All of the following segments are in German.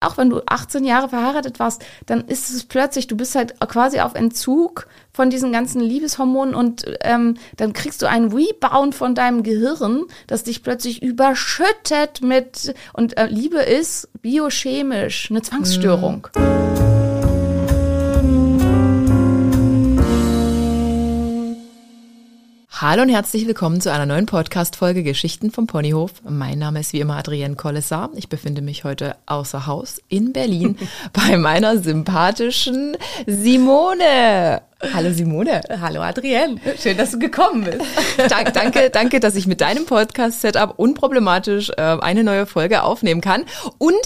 auch wenn du 18 Jahre verheiratet warst, dann ist es plötzlich, du bist halt quasi auf Entzug von diesen ganzen Liebeshormonen und ähm, dann kriegst du einen Rebound von deinem Gehirn, das dich plötzlich überschüttet mit und äh, Liebe ist biochemisch eine Zwangsstörung. Mhm. Hallo und herzlich willkommen zu einer neuen Podcast-Folge Geschichten vom Ponyhof. Mein Name ist wie immer Adrienne Kollessar. Ich befinde mich heute außer Haus in Berlin bei meiner sympathischen Simone. Hallo Simone. Hallo Adrienne. Schön, dass du gekommen bist. Dank, danke, danke, dass ich mit deinem Podcast-Setup unproblematisch äh, eine neue Folge aufnehmen kann. Und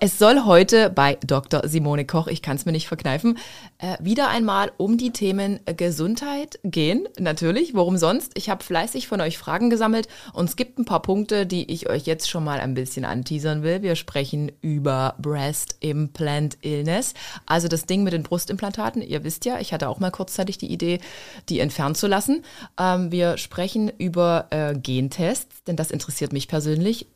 es soll heute bei Dr. Simone Koch, ich kann es mir nicht verkneifen, äh, wieder einmal um die Themen Gesundheit gehen. Natürlich, worum sonst? Ich habe fleißig von euch Fragen gesammelt und es gibt ein paar Punkte, die ich euch jetzt schon mal ein bisschen anteasern will. Wir sprechen über Breast Implant Illness, also das Ding mit den Brustimplantaten. Ihr wisst ja, ich hatte auch mal kurzzeitig die Idee, die entfernen zu lassen. Ähm, wir sprechen über äh, Gentests, denn das interessiert mich persönlich.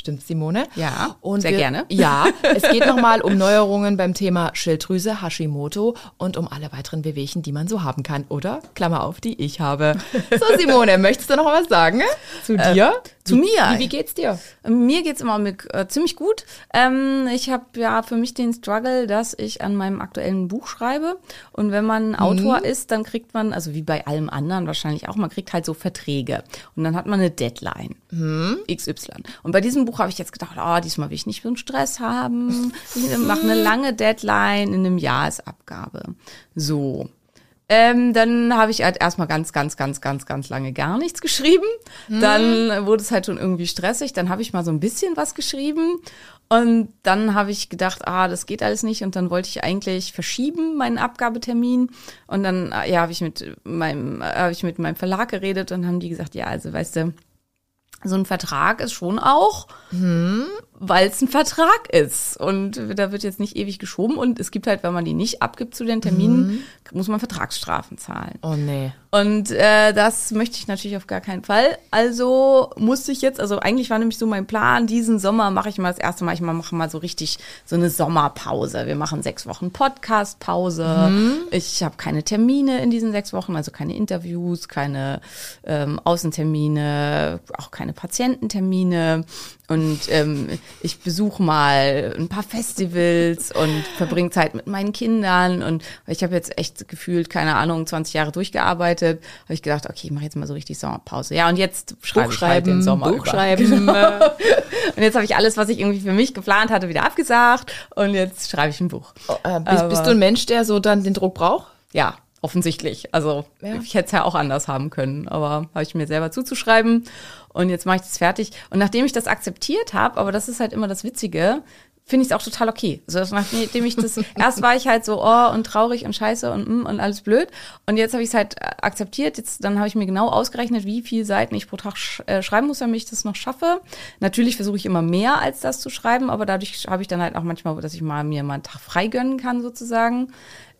Stimmt, Simone? Ja, und sehr wir, gerne. Ja, es geht nochmal um Neuerungen beim Thema Schilddrüse, Hashimoto und um alle weiteren Bewegchen, die man so haben kann, oder? Klammer auf, die ich habe. So, Simone, möchtest du noch was sagen zu äh, dir? Äh, zu mir? Wie, wie, geht's dir? Mir geht's immer mit, äh, ziemlich gut. Ähm, ich habe ja für mich den Struggle, dass ich an meinem aktuellen Buch schreibe. Und wenn man Autor mhm. ist, dann kriegt man, also wie bei allem anderen wahrscheinlich auch, man kriegt halt so Verträge. Und dann hat man eine Deadline. Mhm. XY. Und bei diesem Buch habe ich jetzt gedacht, oh, diesmal will ich nicht so einen Stress haben. Ich mache eine lange Deadline in einem Jahresabgabe. So. Ähm, dann habe ich halt erstmal ganz, ganz, ganz, ganz, ganz lange gar nichts geschrieben. Mhm. Dann wurde es halt schon irgendwie stressig. Dann habe ich mal so ein bisschen was geschrieben. Und dann habe ich gedacht, ah, das geht alles nicht. Und dann wollte ich eigentlich verschieben, meinen Abgabetermin. Und dann, ja, habe ich mit meinem, habe ich mit meinem Verlag geredet und haben die gesagt, ja, also weißt du, so ein Vertrag ist schon auch, hm, weil es ein Vertrag ist. Und da wird jetzt nicht ewig geschoben. Und es gibt halt, wenn man die nicht abgibt zu den Terminen, mhm. muss man Vertragsstrafen zahlen. Oh nee. Und äh, das möchte ich natürlich auf gar keinen Fall. Also musste ich jetzt, also eigentlich war nämlich so mein Plan, diesen Sommer mache ich mal das erste Mal, ich mache mal so richtig so eine Sommerpause. Wir machen sechs Wochen Podcast-Pause. Mhm. Ich habe keine Termine in diesen sechs Wochen, also keine Interviews, keine ähm, Außentermine, auch keine Patiententermine. Und ähm, ich besuche mal ein paar Festivals und verbringe Zeit mit meinen Kindern. Und ich habe jetzt echt gefühlt, keine Ahnung, 20 Jahre durchgearbeitet. Habe ich gedacht, okay, ich mache jetzt mal so richtig Sommerpause. Ja, und jetzt schreibe ich halt den Sommer Buchschreiben. Genau. Und jetzt habe ich alles, was ich irgendwie für mich geplant hatte, wieder abgesagt. Und jetzt schreibe ich ein Buch. Oh, äh, bist, bist du ein Mensch, der so dann den Druck braucht? Ja, offensichtlich. Also ja. ich hätte es ja auch anders haben können, aber habe ich mir selber zuzuschreiben und jetzt mache ich das fertig. Und nachdem ich das akzeptiert habe, aber das ist halt immer das Witzige, finde ich es auch total okay. Also nachdem ich das, erst war ich halt so, oh, und traurig und scheiße und mm, und alles blöd. Und jetzt habe ich es halt akzeptiert. Jetzt, dann habe ich mir genau ausgerechnet, wie viele Seiten ich pro Tag sch äh, schreiben muss, damit ich das noch schaffe. Natürlich versuche ich immer mehr als das zu schreiben, aber dadurch habe ich dann halt auch manchmal, dass ich mal mir mal einen Tag frei gönnen kann, sozusagen.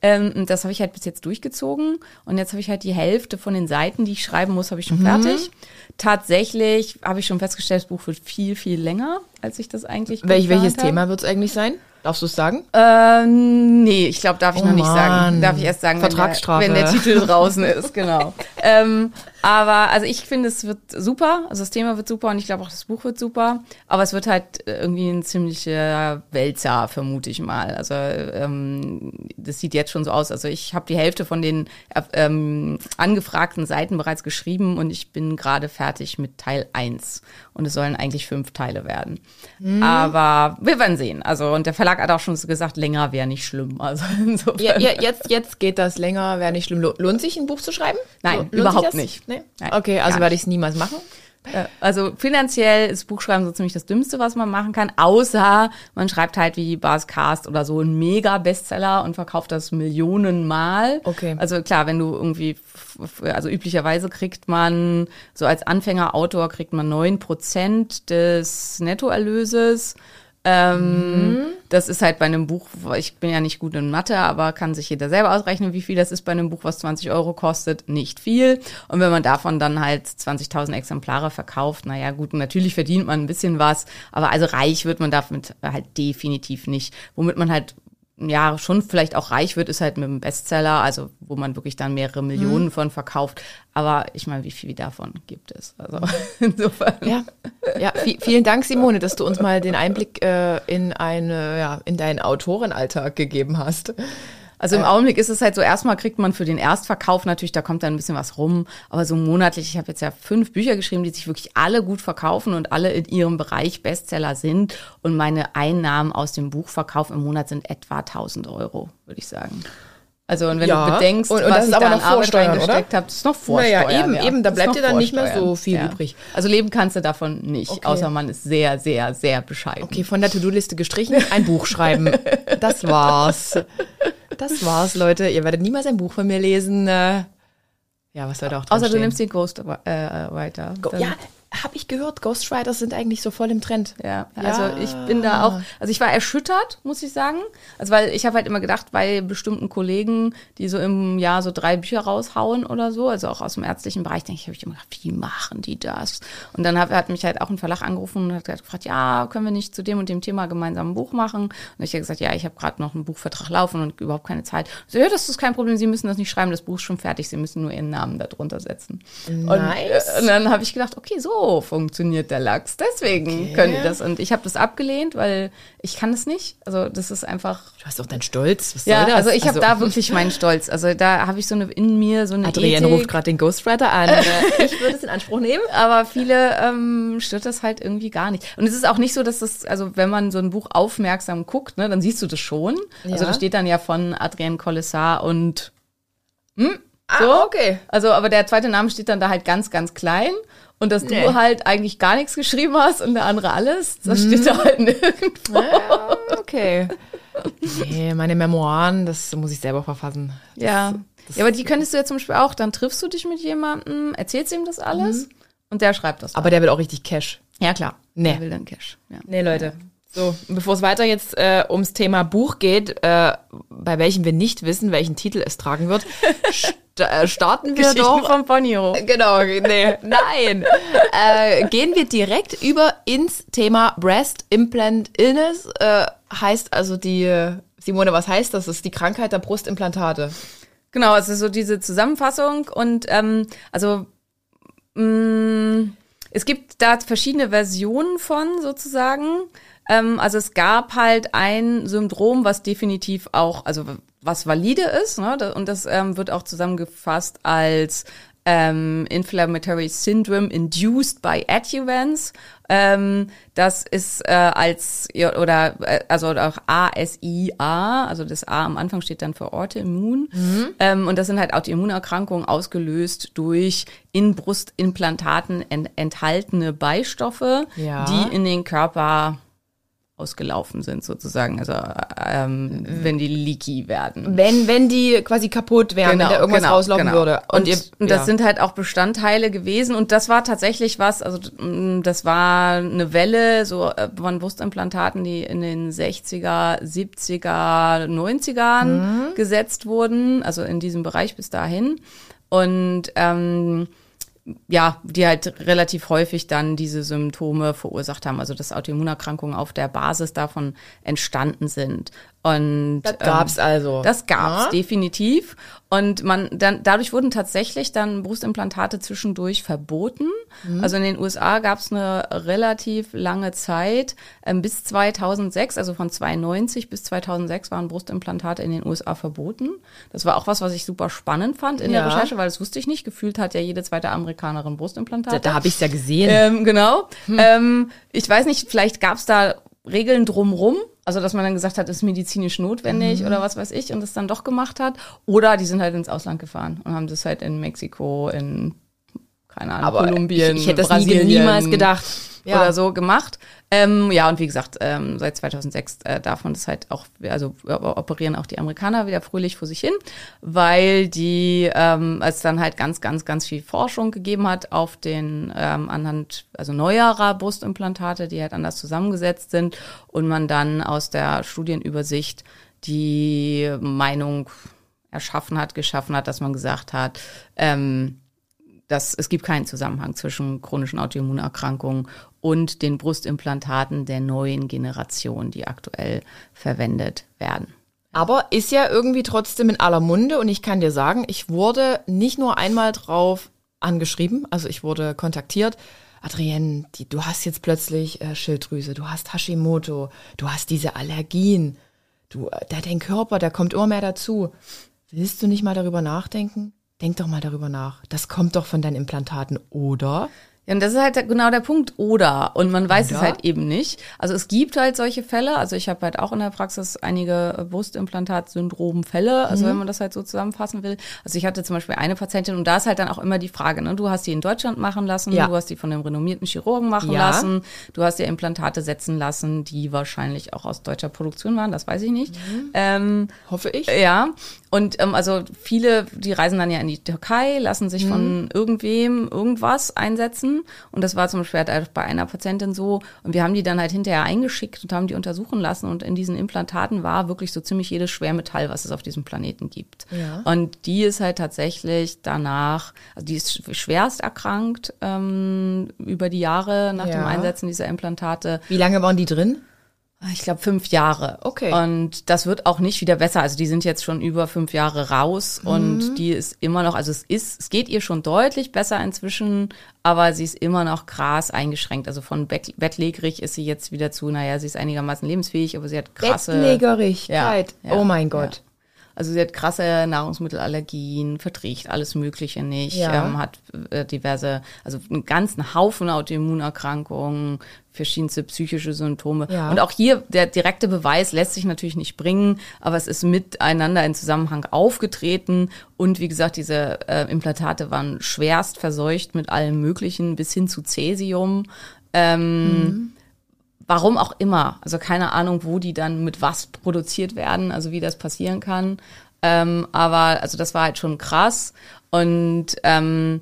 Ähm, das habe ich halt bis jetzt durchgezogen. Und jetzt habe ich halt die Hälfte von den Seiten, die ich schreiben muss, habe ich schon mhm. fertig. Tatsächlich habe ich schon festgestellt, das Buch wird viel, viel länger, als ich das eigentlich Welch, Welches habe. Thema wird es eigentlich sein? Darfst du es sagen? Ähm, nee, ich glaube, darf ich oh noch nicht sagen. Darf ich erst sagen, Vertragsstrafe. Wenn, der, wenn der Titel draußen ist, genau. ähm, aber also ich finde, es wird super. Also das Thema wird super und ich glaube auch das Buch wird super. Aber es wird halt irgendwie ein ziemlicher Wälzer, vermute ich mal. Also ähm, das sieht jetzt schon so aus. Also ich habe die Hälfte von den ähm, angefragten Seiten bereits geschrieben und ich bin gerade fertig mit Teil 1. Und es sollen eigentlich fünf Teile werden. Mhm. Aber wir werden sehen. Also und der Verlag hat auch schon gesagt, länger wäre nicht schlimm. Also insofern. Ja, ja, jetzt, jetzt geht das länger, wäre nicht schlimm. Lohnt sich ein Buch zu schreiben? Nein, Lohnt überhaupt nicht. Nee? Nein, okay, also werde ich es niemals machen. Äh, also finanziell ist Buchschreiben so ziemlich das Dümmste, was man machen kann, außer man schreibt halt wie Bas Cast oder so einen Mega-Bestseller und verkauft das Millionenmal. Okay. Also klar, wenn du irgendwie, also üblicherweise kriegt man, so als Anfänger-Autor kriegt man neun Prozent des Nettoerlöses. Ähm, mhm. das ist halt bei einem Buch, ich bin ja nicht gut in Mathe, aber kann sich jeder selber ausrechnen, wie viel das ist bei einem Buch, was 20 Euro kostet. Nicht viel. Und wenn man davon dann halt 20.000 Exemplare verkauft, naja gut, natürlich verdient man ein bisschen was, aber also reich wird man damit halt definitiv nicht. Womit man halt ja schon vielleicht auch reich wird, ist halt mit einem Bestseller, also wo man wirklich dann mehrere Millionen mhm. von verkauft. Aber ich meine, wie viel davon gibt es? Also insofern. Ja, ja vielen Dank, Simone, dass du uns mal den Einblick äh, in eine, ja, in deinen Autorenalltag gegeben hast. Also im Augenblick ist es halt so, erstmal kriegt man für den Erstverkauf natürlich, da kommt dann ein bisschen was rum, aber so monatlich, ich habe jetzt ja fünf Bücher geschrieben, die sich wirklich alle gut verkaufen und alle in ihrem Bereich Bestseller sind. Und meine Einnahmen aus dem Buchverkauf im Monat sind etwa 1000 Euro, würde ich sagen. Also und wenn ja, du bedenkst, und, und was ich da an Arbeit reingesteckt habe, ist noch Vorsteuer. Naja, eben, ja. eben, da bleibt dir dann nicht mehr so viel ja. übrig. Also leben kannst du davon nicht, okay. außer man ist sehr, sehr, sehr bescheiden. Okay, von der To-Do-Liste gestrichen, ein Buch schreiben. Das war's. Das war's, Leute. Ihr werdet niemals ein Buch von mir lesen. Äh, ja, was soll da auch drin Außer stehen? du nimmst den Ghost äh, weiter. Go ja, habe ich gehört, Ghostwriters sind eigentlich so voll im Trend. Ja, also ja. ich bin da auch, also ich war erschüttert, muss ich sagen. Also weil ich habe halt immer gedacht, bei bestimmten Kollegen, die so im Jahr so drei Bücher raushauen oder so, also auch aus dem ärztlichen Bereich, denke ich, habe ich immer gedacht, wie machen die das? Und dann hat, hat mich halt auch ein Verlag angerufen und hat gefragt, ja, können wir nicht zu dem und dem Thema gemeinsam ein Buch machen? Und ich habe gesagt, ja, ich habe gerade noch einen Buchvertrag laufen und überhaupt keine Zeit. So, ja, das ist kein Problem, Sie müssen das nicht schreiben, das Buch ist schon fertig, Sie müssen nur Ihren Namen da drunter setzen. Nice. Und, äh, und dann habe ich gedacht, okay, so funktioniert der Lachs. Deswegen okay. können die das. Und ich habe das abgelehnt, weil ich kann es nicht. Also das ist einfach. Du hast auch deinen Stolz. Was ja, also ich also, habe da wirklich meinen Stolz. Also da habe ich so eine in mir so eine Adrienne Ethik. ruft gerade den Ghostwriter an. ich würde es in Anspruch nehmen, aber viele ähm, stört das halt irgendwie gar nicht. Und es ist auch nicht so, dass das, also wenn man so ein Buch aufmerksam guckt, ne, dann siehst du das schon. Ja. Also da steht dann ja von Adrienne Collessar und hm, so. Ah, okay. Also, aber der zweite Name steht dann da halt ganz, ganz klein und dass nee. du halt eigentlich gar nichts geschrieben hast und der andere alles, das steht da halt nirgendwo. Ja, okay. Nee, meine Memoiren, das muss ich selber verfassen. Das, ja. Das ja, aber die könntest du ja zum Beispiel auch, dann triffst du dich mit jemandem, erzählst ihm das alles mhm. und der schreibt das. Aber dann. der will auch richtig Cash. Ja, klar. Nee. Der will dann Cash. Ja. Nee, Leute. So, bevor es weiter jetzt äh, ums Thema Buch geht, äh, bei welchem wir nicht wissen, welchen Titel es tragen wird, äh, starten wir doch. vom Ponyo. Genau, nee, nein. äh, gehen wir direkt über ins Thema Breast Implant Illness. Äh, heißt also die, Simone, was heißt das? Das ist die Krankheit der Brustimplantate. Genau, es ist so diese Zusammenfassung und ähm, also mh, mm, es gibt da verschiedene Versionen von sozusagen. Ähm, also es gab halt ein Syndrom, was definitiv auch, also was valide ist, ne? und das ähm, wird auch zusammengefasst als ähm, Inflammatory Syndrome Induced by Adjuvants. Ähm, das ist äh, als oder äh, also auch ASIA, also das A am Anfang steht dann für Autoimmun. Mhm. Ähm, und das sind halt Autoimmunerkrankungen ausgelöst durch in Brustimplantaten ent enthaltene Beistoffe, ja. die in den Körper ausgelaufen sind sozusagen, also ähm, wenn die leaky werden. Wenn wenn die quasi kaputt wären, genau, wenn da irgendwas genau, rauslaufen genau. würde. Und, und, ihr, und das ja. sind halt auch Bestandteile gewesen und das war tatsächlich was, also mm, das war eine Welle so äh, von Brustimplantaten, die in den 60er, 70er, 90ern mhm. gesetzt wurden, also in diesem Bereich bis dahin und ähm, ja, die halt relativ häufig dann diese Symptome verursacht haben, also dass Autoimmunerkrankungen auf der Basis davon entstanden sind. Und das gab's ähm, also. Das gab's ja. definitiv. Und man dann dadurch wurden tatsächlich dann Brustimplantate zwischendurch verboten. Mhm. Also in den USA gab's eine relativ lange Zeit ähm, bis 2006, also von 92 bis 2006 waren Brustimplantate in den USA verboten. Das war auch was, was ich super spannend fand in ja. der Recherche, weil das wusste ich nicht. Gefühlt hat ja jede zweite Amerikanerin Brustimplantate. Da, da habe ich's ja gesehen. Ähm, genau. Hm. Ähm, ich weiß nicht, vielleicht gab's da Regeln drumrum, also dass man dann gesagt hat, ist medizinisch notwendig mhm. oder was weiß ich und das dann doch gemacht hat. Oder die sind halt ins Ausland gefahren und haben das halt in Mexiko, in keine Ahnung, Aber Kolumbien, ich, ich hätte das Brasilien nie, niemals gedacht. Ja. oder so gemacht. Ähm, ja, und wie gesagt, ähm, seit 2006 äh, darf man das halt auch, also äh, operieren auch die Amerikaner wieder fröhlich vor sich hin, weil die, ähm, es dann halt ganz, ganz, ganz viel Forschung gegeben hat auf den ähm, anhand, also neuerer Brustimplantate, die halt anders zusammengesetzt sind und man dann aus der Studienübersicht die Meinung erschaffen hat, geschaffen hat, dass man gesagt hat, ähm, dass es gibt keinen Zusammenhang zwischen chronischen Autoimmunerkrankungen und den Brustimplantaten der neuen Generation, die aktuell verwendet werden. Aber ist ja irgendwie trotzdem in aller Munde und ich kann dir sagen, ich wurde nicht nur einmal drauf angeschrieben, also ich wurde kontaktiert. Adrienne, die, du hast jetzt plötzlich äh, Schilddrüse, du hast Hashimoto, du hast diese Allergien, du, äh, dein Körper, der kommt immer mehr dazu. Willst du nicht mal darüber nachdenken? Denk doch mal darüber nach. Das kommt doch von deinen Implantaten, oder? Ja, und das ist halt genau der Punkt, oder. Und man weiß Oder? es halt eben nicht. Also es gibt halt solche Fälle. Also ich habe halt auch in der Praxis einige Brustimplantat-Syndrom-Fälle, also wenn man das halt so zusammenfassen will. Also ich hatte zum Beispiel eine Patientin und da ist halt dann auch immer die Frage, ne? du hast die in Deutschland machen lassen, Ja. du hast die von einem renommierten Chirurgen machen Ja. lassen, du hast dir Implantate setzen lassen, die wahrscheinlich auch aus deutscher Produktion waren, das weiß ich nicht. Ähm, Hoffe ich. ja, und ähm, also viele, die reisen dann ja in die Türkei, lassen sich von irgendwem irgendwas einsetzen. Und das war zum Beispiel halt bei einer Patientin so. Und wir haben die dann halt hinterher eingeschickt und haben die untersuchen lassen. Und in diesen Implantaten war wirklich so ziemlich jedes Schwermetall, was es auf diesem Planeten gibt. Ja. Und die ist halt tatsächlich danach, also die ist sch- schwerst erkrankt ähm, über die Jahre nach Ja. dem Einsetzen dieser Implantate. Wie lange waren die drin? Ich glaube fünf Jahre. Okay. Und das wird auch nicht wieder besser. Also die sind jetzt schon über fünf Jahre raus Mhm. und die ist immer noch, also es ist, es geht ihr schon deutlich besser inzwischen, aber sie ist immer noch krass eingeschränkt. Also von bett, bettlägerig ist sie jetzt wieder zu, naja, sie ist einigermaßen lebensfähig, aber sie hat krasse. Bettlägerigkeit. Ja, ja, oh mein Gott. ja. Also sie hat krasse Nahrungsmittelallergien, verträgt alles Mögliche nicht, Ja. ähm, hat äh, diverse, also einen ganzen Haufen Autoimmunerkrankungen, verschiedenste psychische Symptome. Ja. Und auch hier, der direkte Beweis lässt sich natürlich nicht bringen, aber es ist miteinander in Zusammenhang aufgetreten. Und wie gesagt, diese äh, Implantate waren schwerst verseucht mit allem Möglichen bis hin zu Cäsium. Ähm, Warum auch immer. Also keine Ahnung, wo die dann mit was produziert werden, also wie das passieren kann. Ähm, aber also das war halt schon krass. Und ähm,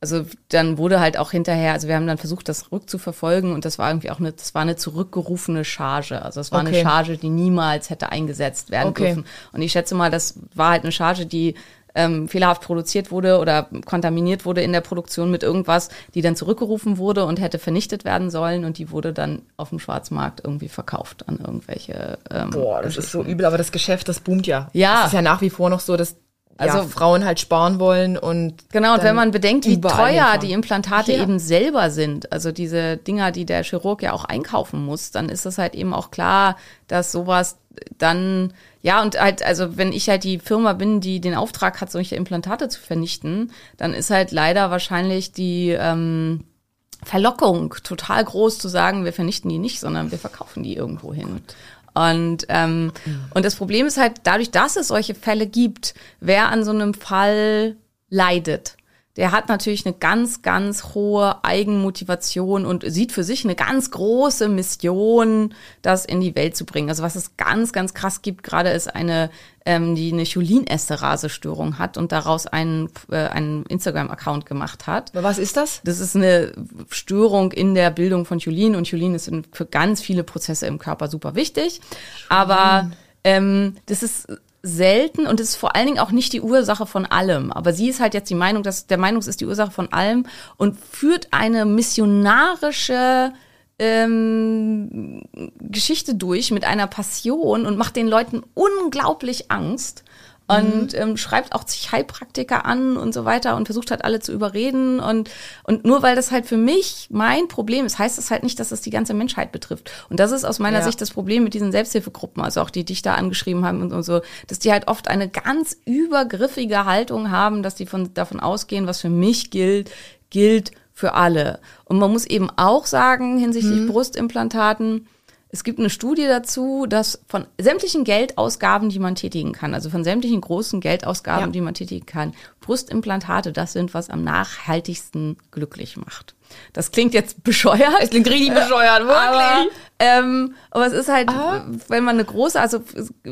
also dann wurde halt auch hinterher, also wir haben dann versucht, das rückzuverfolgen und das war irgendwie auch eine, das war eine zurückgerufene Charge. Also es war Okay. eine Charge, die niemals hätte eingesetzt werden Okay. dürfen. Und ich schätze mal, das war halt eine Charge, die ähm, fehlerhaft produziert wurde oder kontaminiert wurde in der Produktion mit irgendwas, die dann zurückgerufen wurde und hätte vernichtet werden sollen und die wurde dann auf dem Schwarzmarkt irgendwie verkauft an irgendwelche. Ähm, Boah, das ist so übel, aber das Geschäft, das boomt ja. Ja. Es ist ja nach wie vor noch so, dass also Also- Frauen halt sparen wollen und Genau, und wenn man bedenkt, wie teuer die Implantate Ja. eben selber sind, also diese Dinger, die der Chirurg ja auch einkaufen muss, dann ist es halt eben auch klar, dass sowas dann, ja, und halt, also wenn ich halt die Firma bin, die den Auftrag hat, solche Implantate zu vernichten, dann ist halt leider wahrscheinlich die ähm, Verlockung total groß zu sagen, wir vernichten die nicht, sondern wir verkaufen die irgendwo hin. Und, ähm, und das Problem ist halt, dadurch, dass es solche Fälle gibt, wer an so einem Fall leidet, der hat natürlich eine ganz, ganz hohe Eigenmotivation und sieht für sich eine ganz große Mission, das in die Welt zu bringen. Also was es ganz, ganz krass gibt, gerade ist eine, ähm, die eine Cholin-Esterase-Störung hat und daraus einen, äh, einen Instagram-Account gemacht hat. Aber was ist das? Das ist eine Störung in der Bildung von Cholin und Cholin ist für ganz viele Prozesse im Körper super wichtig. Aber ähm, das ist selten und ist vor allen Dingen auch nicht die Ursache von allem. Aber sie ist halt jetzt die Meinung, dass der Meinung ist die Ursache von allem und führt eine missionarische ähm, Geschichte durch mit einer Passion und macht den Leuten unglaublich Angst und ähm, schreibt auch sich Heilpraktiker an und so weiter und versucht halt alle zu überreden und und nur weil das halt für mich mein Problem ist, heißt das halt nicht, dass es die ganze Menschheit betrifft. Und das ist aus meiner Ja. Sicht das Problem mit diesen Selbsthilfegruppen, also auch die dich da angeschrieben haben und, und so, dass die halt oft eine ganz übergriffige Haltung haben, dass die von davon ausgehen, was für mich gilt, gilt für alle. Und man muss eben auch sagen hinsichtlich Brustimplantaten, es gibt eine Studie dazu, dass von sämtlichen Geldausgaben, die man tätigen kann, also von sämtlichen großen Geldausgaben, ja. die man tätigen kann, Brustimplantate das sind, was am nachhaltigsten glücklich macht. Das klingt jetzt bescheuert. Es klingt richtig bescheuert, wirklich. Aber, ähm, aber es ist halt, Aha. wenn man eine große, also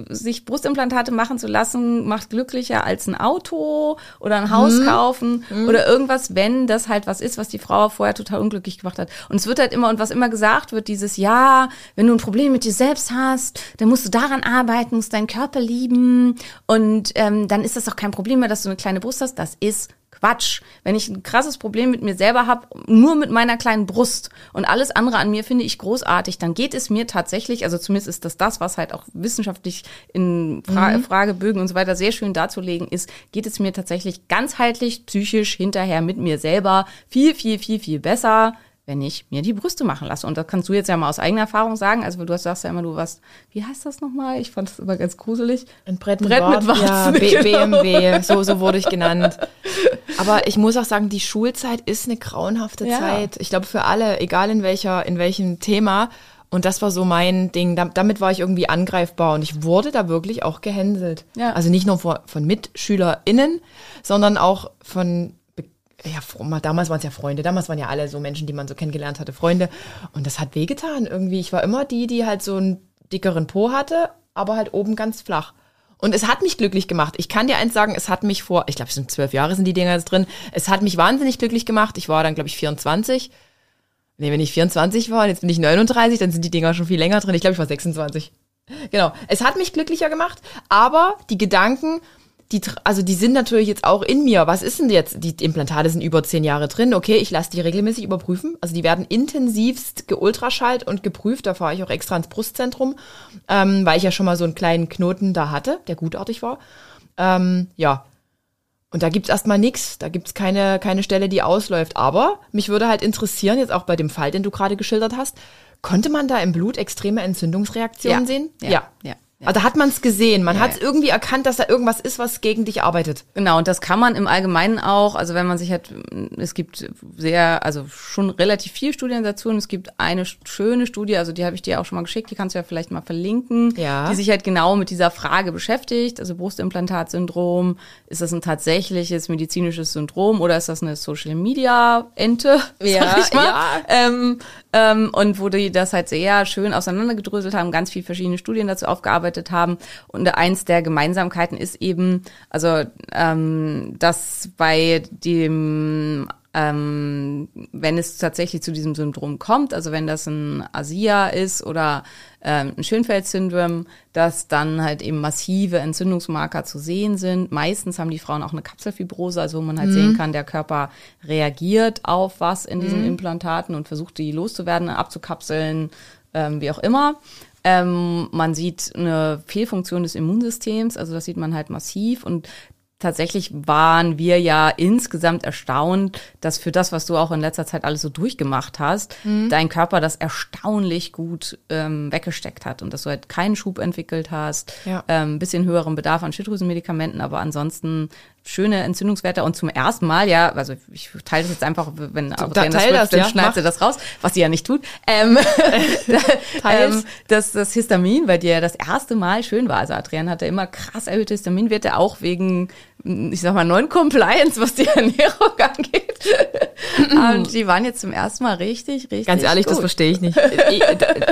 sich Brustimplantate machen zu lassen, macht glücklicher als ein Auto oder ein Haus mhm. kaufen mhm. oder irgendwas, wenn das halt was ist, was die Frau vorher total unglücklich gemacht hat. Und es wird halt immer, und was immer gesagt wird, dieses Ja, wenn du ein Problem mit dir selbst hast, dann musst du daran arbeiten, musst deinen Körper lieben und ähm, dann ist das auch kein Problem mehr, dass du eine kleine Brust hast. Das ist Quatsch. Wenn ich ein krasses Problem mit mir selber habe, nur mit meiner kleinen Brust und alles andere an mir finde ich großartig, dann geht es mir tatsächlich, also zumindest ist das das, was halt auch wissenschaftlich in Fra mhm. Fragebögen und so weiter sehr schön darzulegen ist, geht es mir tatsächlich ganzheitlich, psychisch hinterher mit mir selber viel, viel, viel, viel besser wenn ich mir die Brüste machen lasse. Und das kannst du jetzt ja mal aus eigener Erfahrung sagen. Also du sagst ja immer, du warst, wie heißt das nochmal? Ich fand das immer ganz gruselig. Ein Brett mit, Brett mit Warzen. Ja, B genau. BMW, so, so wurde ich genannt. Aber ich muss auch sagen, die Schulzeit ist eine grauenhafte ja. Zeit. Ich glaube für alle, egal in welcher, in welchem Thema. Und das war so mein Ding. Damit war ich irgendwie angreifbar und ich wurde da wirklich auch gehänselt. Ja. Also nicht nur von MitschülerInnen, sondern auch von ja, damals waren es ja Freunde, damals waren ja alle so Menschen, die man so kennengelernt hatte, Freunde. Und das hat wehgetan irgendwie. Ich war immer die, die halt so einen dickeren Po hatte, aber halt oben ganz flach. Und es hat mich glücklich gemacht. Ich kann dir eins sagen, es hat mich vor, ich glaube, es sind zwölf Jahre sind die Dinger jetzt drin. Es hat mich wahnsinnig glücklich gemacht. Ich war dann, glaube ich, 24. Nee, wenn ich 24 war und jetzt bin ich 39, dann sind die Dinger schon viel länger drin. Ich glaube, ich war 26. Genau. Es hat mich glücklicher gemacht, aber die Gedanken, die, also die sind natürlich jetzt auch in mir. Was ist denn jetzt? Die Implantate sind über zehn Jahre drin. Okay, ich lasse die regelmäßig überprüfen. Also die werden intensivst geultraschallt und geprüft. Da fahre ich auch extra ins Brustzentrum, ähm, weil ich ja schon mal so einen kleinen Knoten da hatte, der gutartig war. Ähm, ja. Und da gibt's erstmal nichts. Da gibt's keine, keine Stelle, die ausläuft. Aber mich würde halt interessieren, jetzt auch bei dem Fall, den du gerade geschildert hast, konnte man da im Blut extreme Entzündungsreaktionen ja, sehen? Ja, ja. ja. Ja. Also hat man es gesehen. Man ja, hat es ja. irgendwie erkannt, dass da irgendwas ist, was gegen dich arbeitet. Genau, und das kann man im Allgemeinen auch, also wenn man sich halt, es gibt sehr, also schon relativ viele Studien dazu und es gibt eine schöne Studie, also die habe ich dir auch schon mal geschickt, die kannst du ja vielleicht mal verlinken, ja. die sich halt genau mit dieser Frage beschäftigt, also Brustimplantatsyndrom, ist das ein tatsächliches medizinisches Syndrom oder ist das eine Social Media Ente, ja, sag ich mal? Ja. Ähm, ähm, und wo die das halt sehr schön auseinandergedröselt haben, ganz viele verschiedene Studien dazu aufgearbeitet haben. Und eins der Gemeinsamkeiten ist eben, also ähm, dass bei dem ähm, wenn es tatsächlich zu diesem Syndrom kommt, also wenn das ein ASIA ist oder ähm, ein Schönfeld-Syndrom, dass dann halt eben massive Entzündungsmarker zu sehen sind. Meistens haben die Frauen auch eine Kapselfibrose, also wo man halt mhm. sehen kann, der Körper reagiert auf was in diesen mhm. Implantaten und versucht, die loszuwerden, abzukapseln, ähm, wie auch immer. Ähm, man sieht eine Fehlfunktion des Immunsystems, also das sieht man halt massiv und tatsächlich waren wir ja insgesamt erstaunt, dass für das, was du auch in letzter Zeit alles so durchgemacht hast, mhm. dein Körper das erstaunlich gut ähm, weggesteckt hat und dass du halt keinen Schub entwickelt hast, ja. ähm, bisschen höheren Bedarf an Schilddrüsenmedikamenten, aber ansonsten schöne Entzündungswerte und zum ersten Mal, ja, also ich teile das jetzt einfach, wenn da, das wird, das, dann ja, schneidet sie das raus, was sie ja nicht tut, ähm, ähm, dass das Histamin bei dir das erste Mal schön war. Also Adrian hatte immer krass erhöhte Histaminwerte, auch wegen, ich sag mal, neuen Compliance, was die Ernährung angeht. und die waren jetzt zum ersten Mal richtig, richtig Ganz ehrlich, gut. das verstehe ich nicht. Ich,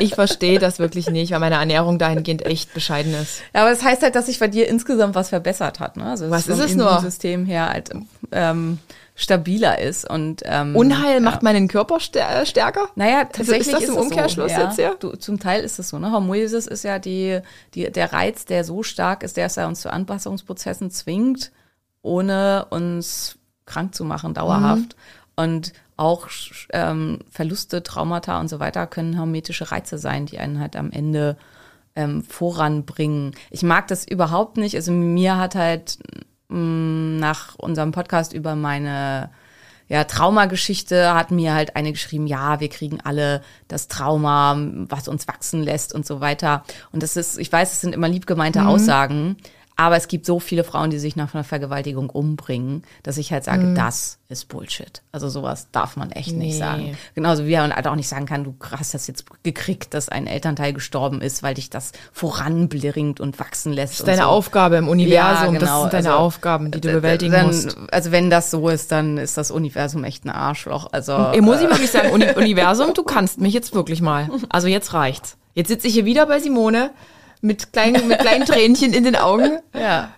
ich verstehe das wirklich nicht, weil meine Ernährung dahingehend echt bescheiden ist. Ja, aber das heißt halt, dass sich bei dir insgesamt was verbessert hat. Ne? Also was ist es nur? Immunsystem her halt ähm, stabiler ist und ähm, Unheil ja. macht meinen Körper stärker. Naja, tatsächlich also ist das im Umkehrschluss so, ja. jetzt ja. Du, zum Teil ist es so. Ne, Hormosis ist ja die, die der Reiz, der so stark ist, der es ja uns zu Anpassungsprozessen zwingt, ohne uns krank zu machen dauerhaft. Mhm. Und auch ähm, Verluste, Traumata und so weiter können hermetische Reize sein, die einen halt am Ende ähm, voranbringen. Ich mag das überhaupt nicht. Also mir hat halt nach unserem Podcast über meine ja, Traumageschichte hat mir halt eine geschrieben, ja, wir kriegen alle das Trauma, was uns wachsen lässt und so weiter. Und das ist, ich weiß, es sind immer lieb gemeinte mhm. Aussagen, Aber es gibt so viele Frauen, die sich nach einer Vergewaltigung umbringen, dass ich halt sage, Mhm. das ist Bullshit. Also sowas darf man echt nicht Nee. sagen. Genauso wie man halt auch nicht sagen kann, du hast das jetzt gekriegt, dass ein Elternteil gestorben ist, weil dich das voranbringt und wachsen lässt. Das ist deine so. Aufgabe im Universum. Das sind deine Also, Aufgaben, die du äh, bewältigen dann, musst. Also wenn das so ist, dann ist das Universum echt ein Arschloch. Also Ich muss ich wirklich sagen, Uni Universum, du kannst mich jetzt wirklich mal. Also jetzt reicht's. Jetzt sitze ich hier wieder bei Simone mit kleinen, mit kleinen Tränchen in den Augen. Ja.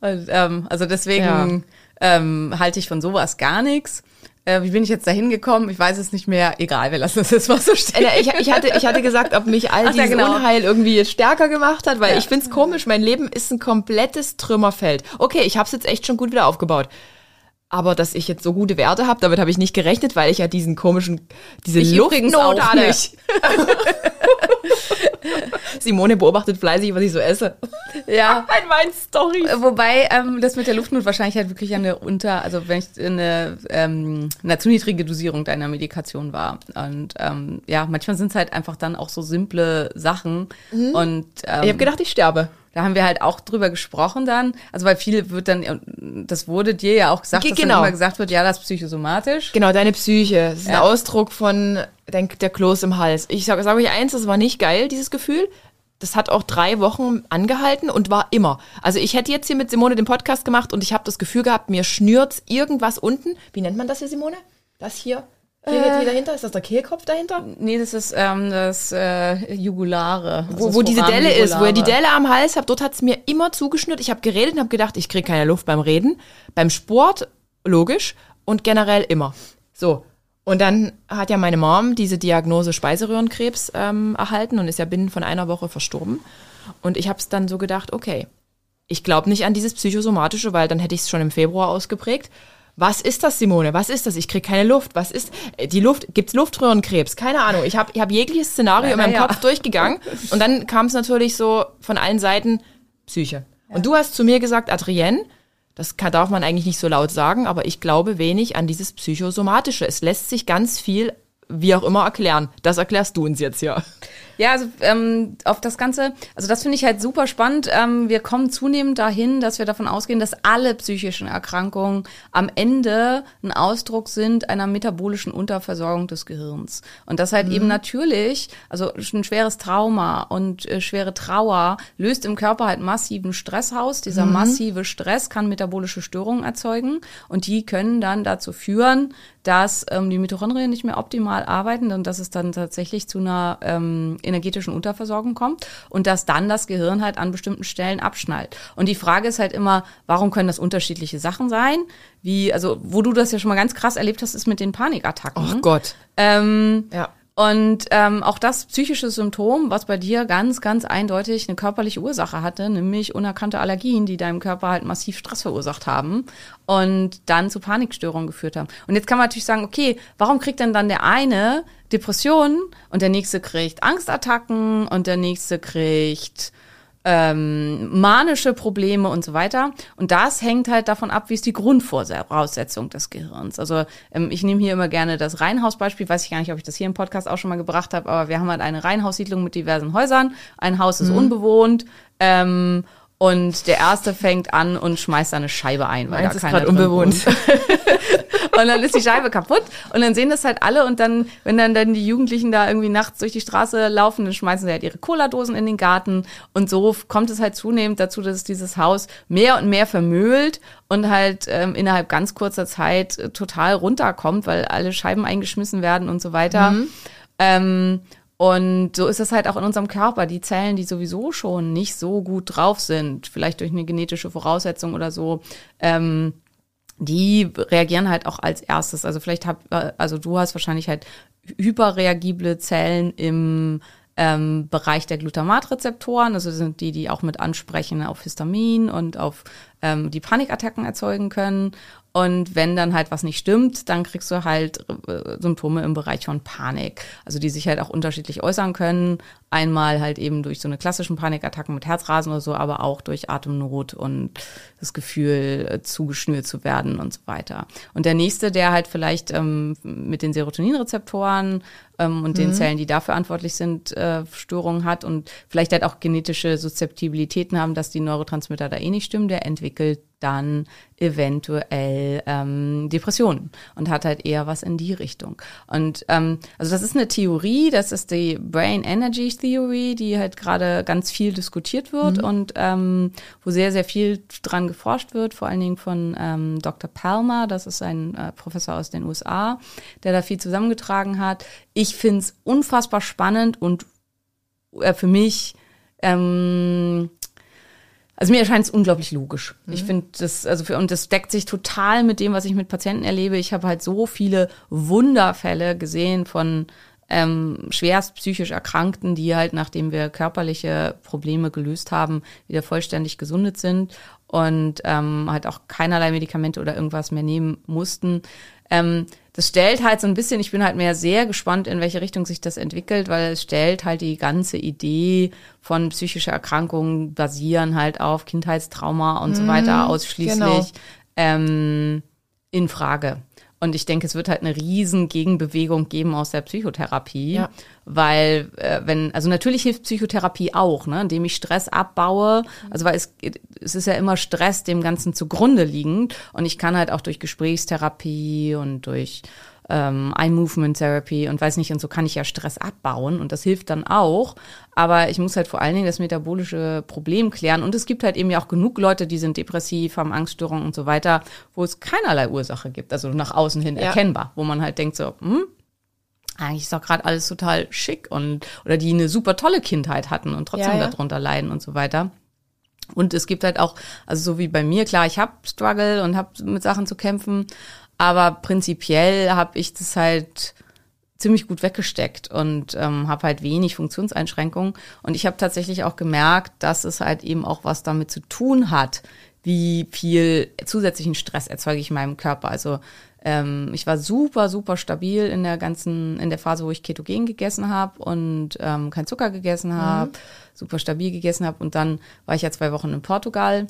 Und, ähm, also deswegen ähm, halte ich von sowas gar nichts. Äh, wie bin ich jetzt da hingekommen? Ich weiß es nicht mehr. Egal, wir lassen das jetzt mal so stehen. Äh, Ich, ich, hatte, ich hatte gesagt, ob mich all Ach ja, dieses genau. Unheil irgendwie jetzt stärker gemacht hat, weil ich find's komisch, mein Leben ist ein komplettes Trümmerfeld. Okay, ich habe es jetzt echt schon gut wieder aufgebaut. Aber dass ich jetzt so gute Werte habe, damit habe ich nicht gerechnet, weil ich ja diesen komischen, diese Ich Luftnot hatte. nicht. Simone beobachtet fleißig, was ich so esse. Ja. Bei meinen Storys. Äh, Wobei ähm, das mit der Luftnot wahrscheinlich halt wirklich eine unter, also wenn ich eine, ähm, eine zu niedrige Dosierung deiner Medikation war. Und ähm, ja, manchmal sind es halt einfach dann auch so simple Sachen. Und ähm, Ich habe gedacht, ich sterbe. Da haben wir halt auch drüber gesprochen dann. Also weil viel wird dann, das wurde dir ja auch gesagt, Ge- dass genau. dann immer gesagt wird, ja, das ist psychosomatisch. Genau, deine Psyche. Das ist Ja. ein Ausdruck von denk, der Kloß im Hals. Ich sage sag euch eins, das war nicht geil, dieses Gefühl. Das hat auch drei Wochen angehalten und war immer. Also ich hätte jetzt hier mit Simone den Podcast gemacht und ich habe das Gefühl gehabt, mir schnürt's irgendwas unten. Wie nennt man das hier, Simone? Das hier? Hier, hier dahinter? Ist das der Kehlkopf dahinter? Nee, das ist ähm, das äh, Jugulare. Also Wo, das wo diese Delle ist, wo ihr die Jugulare. Delle am Hals habt, dort hat's mir immer zugeschnürt. Ich habe geredet und habe gedacht, ich kriege keine Luft beim Reden. Beim Sport, logisch. Und generell immer. So. Und dann hat ja meine Mom diese Diagnose Speiseröhrenkrebs ähm, erhalten und ist ja binnen von einer Woche verstorben. Und ich habe es dann so gedacht, okay, ich glaube nicht an dieses Psychosomatische, weil dann hätte ich es schon im Februar ausgeprägt. Was ist das, Simone? Was ist das? Ich kriege keine Luft. Was ist äh, die Luft? Gibt's Luftröhrenkrebs? Keine Ahnung. Ich habe ich hab jegliches Szenario in meinem ja. Kopf durchgegangen und dann kam es natürlich so von allen Seiten Psyche. Und du hast zu mir gesagt, Adrienne, das kann, darf man eigentlich nicht so laut sagen, aber ich glaube wenig an dieses Psychosomatische. Es lässt sich ganz viel, wie auch immer, erklären. Das erklärst du uns jetzt hier. Ja, also ähm, auf das Ganze, also das finde ich halt super spannend. Ähm, wir kommen zunehmend dahin, dass wir davon ausgehen, dass alle psychischen Erkrankungen am Ende ein Ausdruck sind einer metabolischen Unterversorgung des Gehirns. Und das halt eben natürlich, also ein schweres Trauma und äh, schwere Trauer löst im Körper halt massiven Stress aus. Dieser massive Stress kann metabolische Störungen erzeugen und die können dann dazu führen, dass ähm, die Mitochondrien nicht mehr optimal arbeiten und dass es dann tatsächlich zu einer ähm, energetischen Unterversorgung kommt und dass dann das Gehirn halt an bestimmten Stellen abschnallt. Und die Frage ist halt immer, warum können das unterschiedliche Sachen sein? Wie, also, wo du das ja schon mal ganz krass erlebt hast, ist mit den Panikattacken. Ach Gott. Ähm, Ja. und ähm, auch das psychische Symptom, was bei dir ganz, ganz eindeutig eine körperliche Ursache hatte, nämlich unerkannte Allergien, die deinem Körper halt massiv Stress verursacht haben und dann zu Panikstörungen geführt haben. Und jetzt kann man natürlich sagen, okay, warum kriegt denn dann der eine Depressionen und der nächste kriegt Angstattacken und der nächste kriegt ähm, manische Probleme und so weiter. Und das hängt halt davon ab, wie ist die Grundvoraussetzung des Gehirns. Also ähm, ich nehme hier immer gerne das Reihenhausbeispiel, weiß ich gar nicht, ob ich das hier im Podcast auch schon mal gebracht habe, aber wir haben halt eine Reihenhaussiedlung mit diversen Häusern. Ein Haus ist unbewohnt. Ähm, und der erste fängt an und schmeißt da eine Scheibe ein, weil Meins da ist keiner gerade drin unbewohnt. wohnt. Und dann ist die Scheibe kaputt und dann sehen das halt alle und dann, wenn dann, dann die Jugendlichen da irgendwie nachts durch die Straße laufen, dann schmeißen sie halt ihre Cola-Dosen in den Garten und so kommt es halt zunehmend dazu, dass dieses Haus mehr und mehr vermüllt und halt ähm, innerhalb ganz kurzer Zeit äh, total runterkommt, weil alle Scheiben eingeschmissen werden und so weiter. Ähm, und so ist es halt auch in unserem Körper. Die Zellen, die sowieso schon nicht so gut drauf sind, vielleicht durch eine genetische Voraussetzung oder so, ähm, die reagieren halt auch als erstes. Also vielleicht hab, äh, also du hast wahrscheinlich halt hyperreagible Zellen im ähm, Bereich der Glutamatrezeptoren, also sind die, die auch mit ansprechen auf Histamin und auf ähm, die Panikattacken erzeugen können. Und wenn dann halt was nicht stimmt, dann kriegst du halt äh, Symptome im Bereich von Panik. Also die sich halt auch unterschiedlich äußern können. Einmal halt eben durch so eine klassischen Panikattacken mit Herzrasen oder so, aber auch durch Atemnot und das Gefühl, äh, zugeschnürt zu werden und so weiter. Und der nächste, der halt vielleicht ähm, mit den Serotoninrezeptoren ähm, und mhm. den Zellen, die dafür verantwortlich sind, äh, Störungen hat und vielleicht halt auch genetische Suszeptibilitäten haben, dass die Neurotransmitter da eh nicht stimmen, der entwickelt dann eventuell ähm, Depressionen und hat halt eher was in die Richtung. Und ähm, also das ist eine Theorie, das ist die Brain Energy Theory, die halt gerade ganz viel diskutiert wird mhm. und ähm, wo sehr, sehr viel dran geforscht wird, vor allen Dingen von ähm, Dr. Palmer, das ist ein äh, Professor aus den USA, der da viel zusammengetragen hat. Ich finde es unfassbar spannend und äh, für mich ähm, also mir erscheint es unglaublich logisch. Mhm. Ich finde das, also für, und das deckt sich total mit dem, was ich mit Patienten erlebe. Ich habe halt so viele Wunderfälle gesehen von ähm, schwerst psychisch Erkrankten, die halt, nachdem wir körperliche Probleme gelöst haben, wieder vollständig gesundet sind und ähm, halt auch keinerlei Medikamente oder irgendwas mehr nehmen mussten. Ähm, das stellt halt so ein bisschen, ich bin halt mehr sehr gespannt, in welche Richtung sich das entwickelt, weil es stellt halt die ganze Idee von psychischer Erkrankung basieren halt auf Kindheitstrauma und mhm, so weiter ausschließlich genau. ähm, in Frage. Und ich denke, es wird halt eine riesen Gegenbewegung geben aus der Psychotherapie, ja. weil äh, wenn, also natürlich hilft Psychotherapie auch, ne, indem ich Stress abbaue. Also weil es, es ist ja immer Stress dem Ganzen zugrunde liegend und ich kann halt auch durch Gesprächstherapie und durch ähm, Eye Movement Therapy und weiß nicht, und so kann ich ja Stress abbauen und das hilft dann auch. Aber ich muss halt vor allen Dingen das metabolische Problem klären. Und es gibt halt eben ja auch genug Leute, die sind depressiv, haben Angststörungen und so weiter, wo es keinerlei Ursache gibt, also nach außen hin ja. erkennbar, wo man halt denkt so, hm, eigentlich ist doch gerade alles total schick und oder die eine super tolle Kindheit hatten und trotzdem ja, ja. darunter leiden und so weiter. Und es gibt halt auch, also so wie bei mir, klar, ich habe Struggle und habe mit Sachen zu kämpfen, aber prinzipiell habe ich das halt ziemlich gut weggesteckt und ähm, habe halt wenig Funktionseinschränkungen. Und ich habe tatsächlich auch gemerkt, dass es halt eben auch was damit zu tun hat, wie viel zusätzlichen Stress erzeuge ich in meinem Körper. Also ähm, ich war super, super stabil in der ganzen, in der Phase, wo ich Ketogen gegessen habe und ähm, kein Zucker gegessen habe, mhm. super stabil gegessen habe. Und dann war ich ja zwei Wochen in Portugal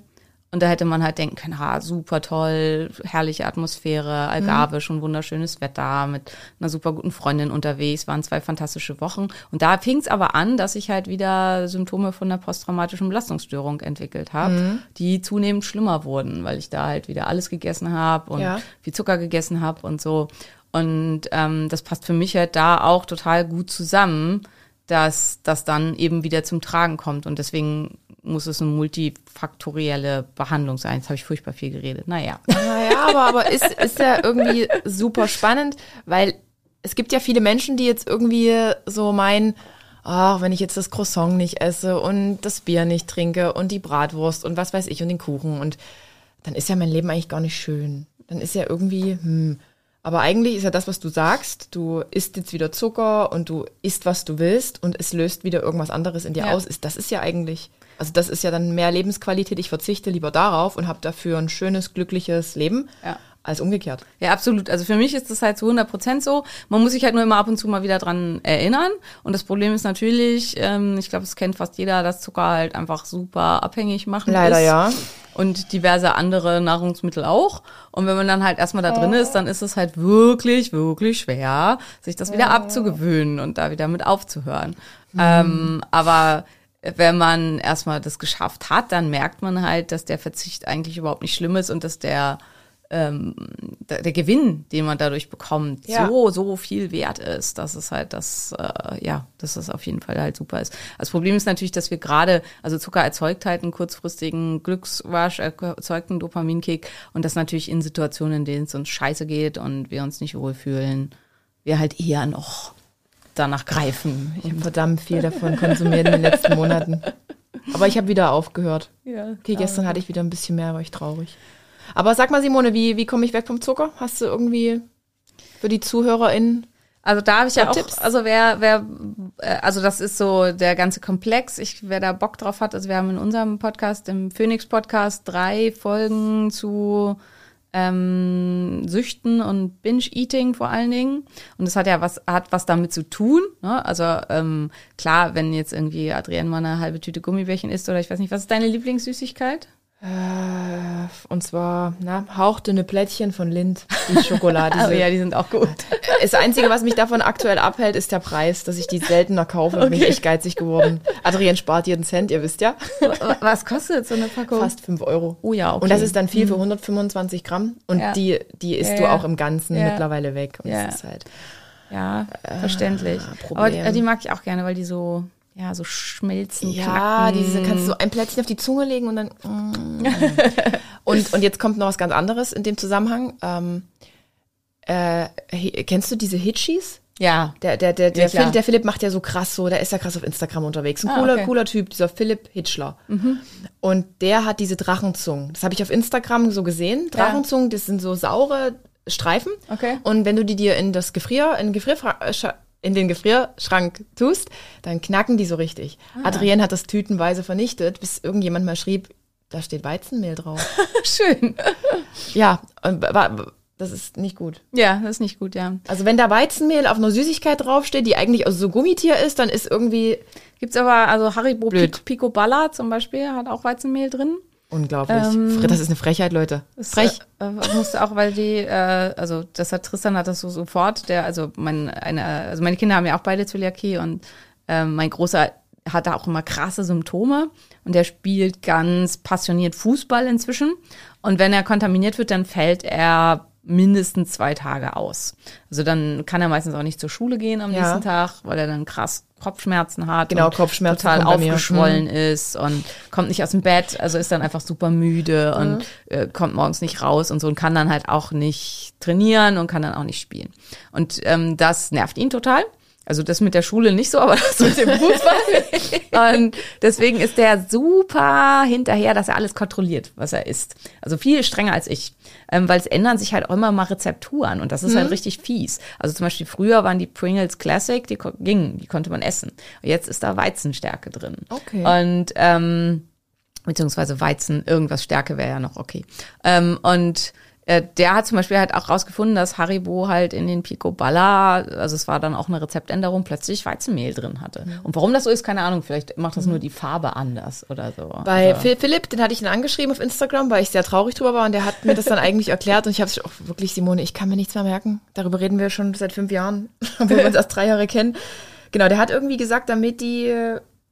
und da hätte man halt denken können, ha, super toll, herrliche Atmosphäre, Algarve, mhm. schon wunderschönes Wetter, mit einer super guten Freundin unterwegs, waren zwei fantastische Wochen. Und da fing es aber an, dass ich halt wieder Symptome von einer posttraumatischen Belastungsstörung entwickelt habe, mhm. die zunehmend schlimmer wurden, weil ich da halt wieder alles gegessen habe und ja. viel Zucker gegessen habe und so. Und ähm, das passt für mich halt da auch total gut zusammen, dass das dann eben wieder zum Tragen kommt. Und deswegen muss es eine multifaktorielle Behandlung sein. Jetzt habe ich furchtbar viel geredet. Naja. Naja, aber, aber ist, ist ja irgendwie super spannend, weil es gibt ja viele Menschen, die jetzt irgendwie so meinen, ach, wenn ich jetzt das Croissant nicht esse und das Bier nicht trinke und die Bratwurst und was weiß ich und den Kuchen und dann ist ja mein Leben eigentlich gar nicht schön. Dann ist ja irgendwie, hm. Aber eigentlich ist ja das, was du sagst, du isst jetzt wieder Zucker und du isst, was du willst und es löst wieder irgendwas anderes in dir ja. aus. Ist, das ist ja eigentlich also das ist ja dann mehr Lebensqualität. Ich verzichte lieber darauf und habe dafür ein schönes, glückliches Leben. Ja als umgekehrt. Ja, absolut. Also für mich ist das halt zu 100 Prozent so. Man muss sich halt nur immer ab und zu mal wieder dran erinnern. Und das Problem ist natürlich, ähm, ich glaube, es kennt fast jeder, dass Zucker halt einfach super abhängig machen Leider ist. ja. Und diverse andere Nahrungsmittel auch. Und wenn man dann halt erstmal da drin ist, dann ist es halt wirklich, wirklich schwer, sich das wieder abzugewöhnen und da wieder mit aufzuhören. Mhm. Ähm, aber wenn man erstmal das geschafft hat, dann merkt man halt, dass der Verzicht eigentlich überhaupt nicht schlimm ist und dass der ähm, der, der Gewinn, den man dadurch bekommt, ja. so, so viel wert ist, dass es halt das, äh, ja, dass das auf jeden Fall halt super ist. Das Problem ist natürlich, dass wir gerade, also Zucker erzeugt halt einen kurzfristigen Glücksrush, erzeugt einen Dopaminkick und das natürlich in Situationen, in denen es uns scheiße geht und wir uns nicht wohlfühlen, wir halt eher noch danach greifen. Ich habe verdammt viel davon konsumiert in den letzten Monaten. Aber ich habe wieder aufgehört. Ja, okay, gestern hatte ich wieder ein bisschen mehr, war ich traurig. Aber sag mal, Simone, wie, wie komme ich weg vom Zucker? Hast du irgendwie für die ZuhörerInnen also da habe ich ja auch, Tipps? also wer, wer, äh, also das ist so der ganze Komplex. Ich, wer da Bock drauf hat, also wir haben in unserem Podcast, im Phoenix Podcast, drei Folgen zu ähm, Süchten und Binge-Eating vor allen Dingen. Und das hat ja was, hat was damit zu tun. Ne? Also ähm, klar, wenn jetzt irgendwie Adrienne mal eine halbe Tüte Gummibärchen isst oder ich weiß nicht, was ist deine Lieblingssüßigkeit? Äh, und zwar, na, hauchdünne Plättchen von Lind, die Schokolade. oh ja, die sind auch gut. Das Einzige, was mich davon aktuell abhält, ist der Preis, dass ich die seltener kaufe. Okay. Bin ich echt geizig geworden. Adrian spart jeden Cent, ihr wisst ja. Was kostet so eine Packung? Fast fünf Euro. Oh ja, okay. Und das ist dann viel für 125 mhm. Gramm. Und ja. die, die isst ja, du auch im Ganzen mittlerweile weg. Und ja. das ist halt. Ja, verständlich. Äh, Aber die, die mag ich auch gerne, weil die so ja, so schmelzen. Ja, knacken. diese kannst du so ein Plätzchen auf die Zunge legen und dann. Mm. und, und jetzt kommt noch was ganz anderes in dem Zusammenhang. Ähm, äh, kennst du diese Hitchis? Ja. Der, der, der, der, ja, Philipp, der Philipp macht ja so krass so, der ist ja krass auf Instagram unterwegs. Ein ah, cooler, okay. cooler Typ, dieser Philipp Hitchler. Mhm. Und der hat diese Drachenzungen. Das habe ich auf Instagram so gesehen. Drachenzungen, ja. das sind so saure Streifen. Okay. Und wenn du die dir in das Gefrier, in Gefrier, in den Gefrierschrank tust, dann knacken die so richtig. Ah. Adrienne hat das tütenweise vernichtet, bis irgendjemand mal schrieb, da steht Weizenmehl drauf. Schön. Ja, das ist nicht gut. Ja, das ist nicht gut, ja. Also wenn da Weizenmehl auf einer Süßigkeit draufsteht, die eigentlich aus so Gummitier ist, dann ist irgendwie. Gibt's aber, also Haribo Blöd. Pico Balla zum Beispiel hat auch Weizenmehl drin. Unglaublich. Ähm, das ist eine Frechheit, Leute. Frech. Äh, äh, musste auch, weil die, äh, also das hat Tristan hat das so sofort, der, also mein, eine, also meine Kinder haben ja auch beide Zöliakie und äh, mein Großer hatte auch immer krasse Symptome und der spielt ganz passioniert Fußball inzwischen. Und wenn er kontaminiert wird, dann fällt er mindestens zwei Tage aus. Also dann kann er meistens auch nicht zur Schule gehen am ja. nächsten Tag, weil er dann krass Kopfschmerzen hat. Genau, Kopfschmerzen. Total aufgeschwollen mhm. ist und kommt nicht aus dem Bett, also ist dann einfach super müde mhm. und äh, kommt morgens nicht raus und so und kann dann halt auch nicht trainieren und kann dann auch nicht spielen. Und ähm, das nervt ihn total. Also das mit der Schule nicht so, aber das mit dem Fußball. und deswegen ist der super hinterher, dass er alles kontrolliert, was er isst. Also viel strenger als ich. Ähm, weil es ändern sich halt auch immer mal Rezepturen und das ist halt mhm. halt richtig fies. Also zum Beispiel früher waren die Pringles Classic, die gingen, die konnte man essen. Und jetzt ist da Weizenstärke drin. Okay. Und ähm, beziehungsweise Weizen, irgendwas Stärke wäre ja noch okay. Ähm, und äh, der hat zum Beispiel halt auch rausgefunden, dass Haribo halt in den Pico Balla, also es war dann auch eine Rezeptänderung, plötzlich Weizenmehl drin hatte. Mhm. Und warum das so ist, keine Ahnung. Vielleicht macht das nur die Farbe anders oder so. Bei also. Philipp, den hatte ich ihn angeschrieben auf Instagram, weil ich sehr traurig drüber war und der hat mir das dann eigentlich erklärt und ich habe es auch wirklich, Simone, ich kann mir nichts mehr merken. Darüber reden wir schon seit fünf Jahren, obwohl wir uns erst drei Jahre kennen. Genau, der hat irgendwie gesagt, damit die,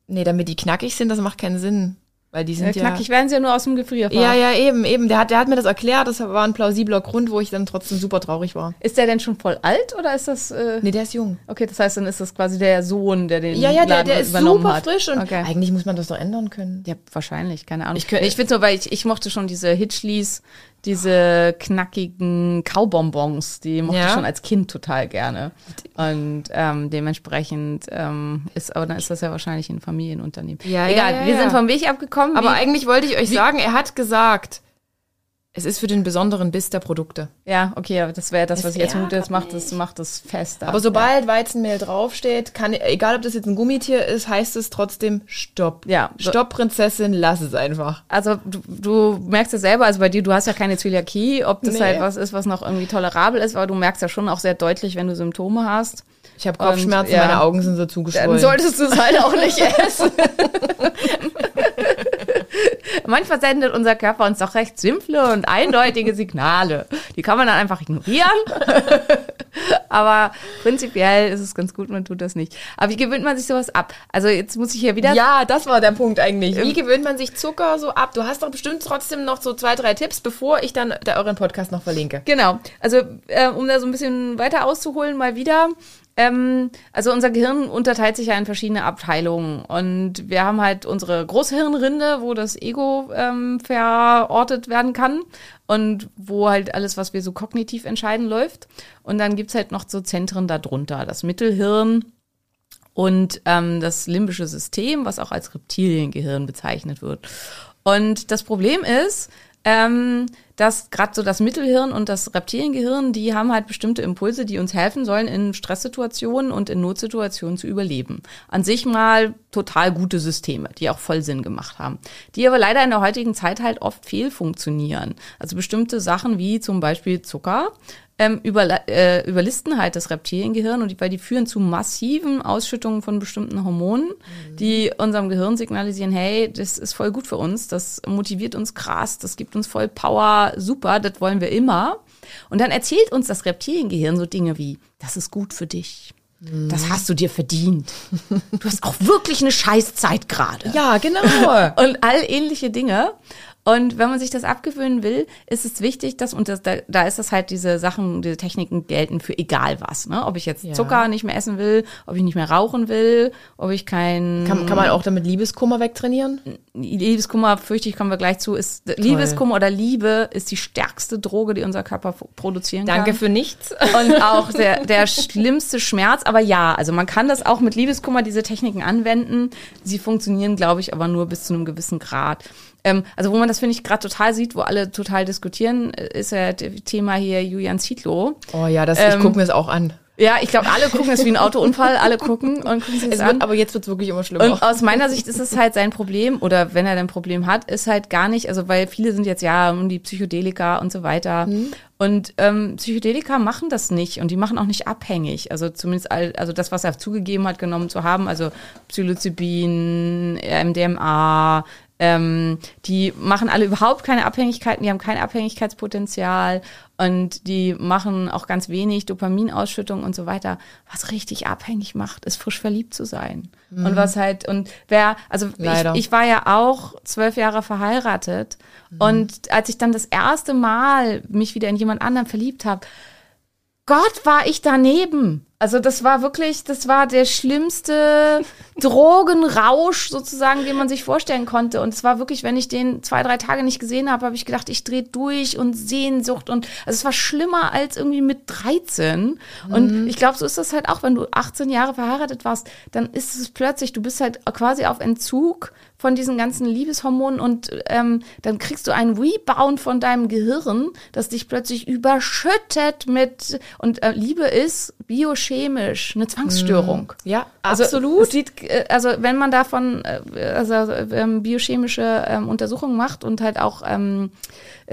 nee, damit die knackig sind, das macht keinen Sinn. Weil die sind ja, knackig werden sie ja nur aus dem Gefrierfach. Ja, ja, eben, eben. Der hat, der hat mir das erklärt. Das war ein plausibler Grund, wo ich dann trotzdem super traurig war. Ist der denn schon voll alt oder ist das? Äh nee, der ist jung. Okay, das heißt, dann ist das quasi der Sohn, der den Ja, ja, der, der ist super hat. frisch und okay. eigentlich muss man das doch ändern können. Ja, wahrscheinlich, keine Ahnung. Ich, ich finde so, weil ich, ich mochte schon diese Hitchleys diese knackigen Kaubonbons, die mochte ja. ich schon als Kind total gerne. Und ähm, dementsprechend ähm, ist, aber dann ist das ja wahrscheinlich ein Familienunternehmen. Ja, Egal, ja, ja, wir sind vom Weg abgekommen. Aber eigentlich wollte ich euch sagen, er hat gesagt, es ist für den besonderen Biss der Produkte. Ja, okay, aber das wäre das, was ich jetzt mute. Das macht das, macht das fest. Aber sobald ja. Weizenmehl draufsteht, kann, egal ob das jetzt ein Gummitier ist, heißt es trotzdem Stopp. Ja. Stopp, Prinzessin, lass es einfach. Also du, du merkst ja selber, also bei dir, du hast ja keine Zöliakie, ob das nee. halt was ist, was noch irgendwie tolerabel ist, aber du merkst ja schon auch sehr deutlich, wenn du Symptome hast. Ich habe Kopfschmerzen, ja, meine Augen sind so zugeschwollen. Dann solltest du es halt auch nicht essen. Manchmal sendet unser Körper uns doch recht simple und eindeutige Signale. Die kann man dann einfach ignorieren. Aber prinzipiell ist es ganz gut, man tut das nicht. Aber wie gewöhnt man sich sowas ab? Also jetzt muss ich hier wieder. Ja, das war der Punkt eigentlich. Wie gewöhnt man sich Zucker so ab? Du hast doch bestimmt trotzdem noch so zwei, drei Tipps, bevor ich dann der euren Podcast noch verlinke. Genau. Also äh, um da so ein bisschen weiter auszuholen, mal wieder. Ähm, also unser Gehirn unterteilt sich ja in verschiedene Abteilungen und wir haben halt unsere Großhirnrinde, wo das Ego ähm, verortet werden kann und wo halt alles, was wir so kognitiv entscheiden, läuft. Und dann gibt's halt noch so Zentren darunter, das Mittelhirn und ähm, das limbische System, was auch als Reptiliengehirn bezeichnet wird. Und das Problem ist, ähm, dass gerade so das Mittelhirn und das Reptiliengehirn, die haben halt bestimmte Impulse, die uns helfen sollen, in Stresssituationen und in Notsituationen zu überleben. An sich mal total gute Systeme, die auch voll Sinn gemacht haben. Die aber leider in der heutigen Zeit halt oft fehlfunktionieren. Also bestimmte Sachen wie zum Beispiel Zucker ähm, über, äh, überlisten halt das Reptiliengehirn und die, weil die führen zu massiven Ausschüttungen von bestimmten Hormonen, mhm. die unserem Gehirn signalisieren, hey, das ist voll gut für uns, das motiviert uns krass, das gibt uns voll Power, super, das wollen wir immer. Und dann erzählt uns das Reptiliengehirn so Dinge wie, das ist gut für dich. Das hast du dir verdient. Du hast auch wirklich eine Scheißzeit gerade. Ja, genau. Und all ähnliche Dinge. Und wenn man sich das abgewöhnen will, ist es wichtig, dass, und das, da, da ist das halt, diese Sachen, diese Techniken gelten für egal was. Ne? Ob ich jetzt ja. Zucker nicht mehr essen will, ob ich nicht mehr rauchen will, ob ich kein. Kann, kann man auch damit Liebeskummer wegtrainieren? Liebeskummer, fürchte ich, kommen wir gleich zu, ist Toll. Liebeskummer oder Liebe ist die stärkste Droge, die unser Körper produzieren Danke kann. Danke für nichts. Und auch der, der schlimmste Schmerz. Aber ja, also man kann das auch mit Liebeskummer, diese Techniken anwenden. Sie funktionieren, glaube ich, aber nur bis zu einem gewissen Grad. Ähm, also wo man das, finde ich, gerade total sieht, wo alle total diskutieren, äh, ist ja das Thema hier Julian Zietlow. Oh ja, das, ähm, ich gucke mir das auch an. Ja, ich glaube, alle gucken es wie ein Autounfall, alle gucken und gucken sich es an. aber jetzt wird's wirklich immer schlimmer. Und aus meiner Sicht ist es halt sein Problem, oder wenn er ein Problem hat, ist halt gar nicht, also weil viele sind jetzt ja um die Psychedelika und so weiter. Mhm. Und ähm, Psychedelika machen das nicht und die machen auch nicht abhängig. Also zumindest all, also das, was er zugegeben hat, genommen zu haben, also Psilocybin, MDMA, ähm, die machen alle überhaupt keine Abhängigkeiten, die haben kein Abhängigkeitspotenzial und die machen auch ganz wenig Dopaminausschüttung und so weiter. Was richtig abhängig macht, ist frisch verliebt zu sein. Mhm. Und was halt, und wer, also ich, ich, war ja auch zwölf Jahre verheiratet mhm. und als ich dann das erste Mal mich wieder in jemand anderen verliebt habe, Gott, war ich daneben. Also das war wirklich, das war der schlimmste Drogenrausch sozusagen, den man sich vorstellen konnte. Und es war wirklich, wenn ich den zwei, drei Tage nicht gesehen habe, habe ich gedacht, ich drehe durch und Sehnsucht und also es war schlimmer als irgendwie mit 13. Mhm. Und ich glaube, so ist das halt auch, wenn du 18 Jahre verheiratet warst, dann ist es plötzlich, du bist halt quasi auf Entzug von diesen ganzen Liebeshormonen und ähm, dann kriegst du einen Rebound von deinem Gehirn, das dich plötzlich überschüttet mit und äh, Liebe ist biochemisch eine Zwangsstörung. Mm, ja, also, absolut. Sieht, äh, also wenn man davon äh, also, ähm, biochemische ähm, Untersuchungen macht und halt auch ähm,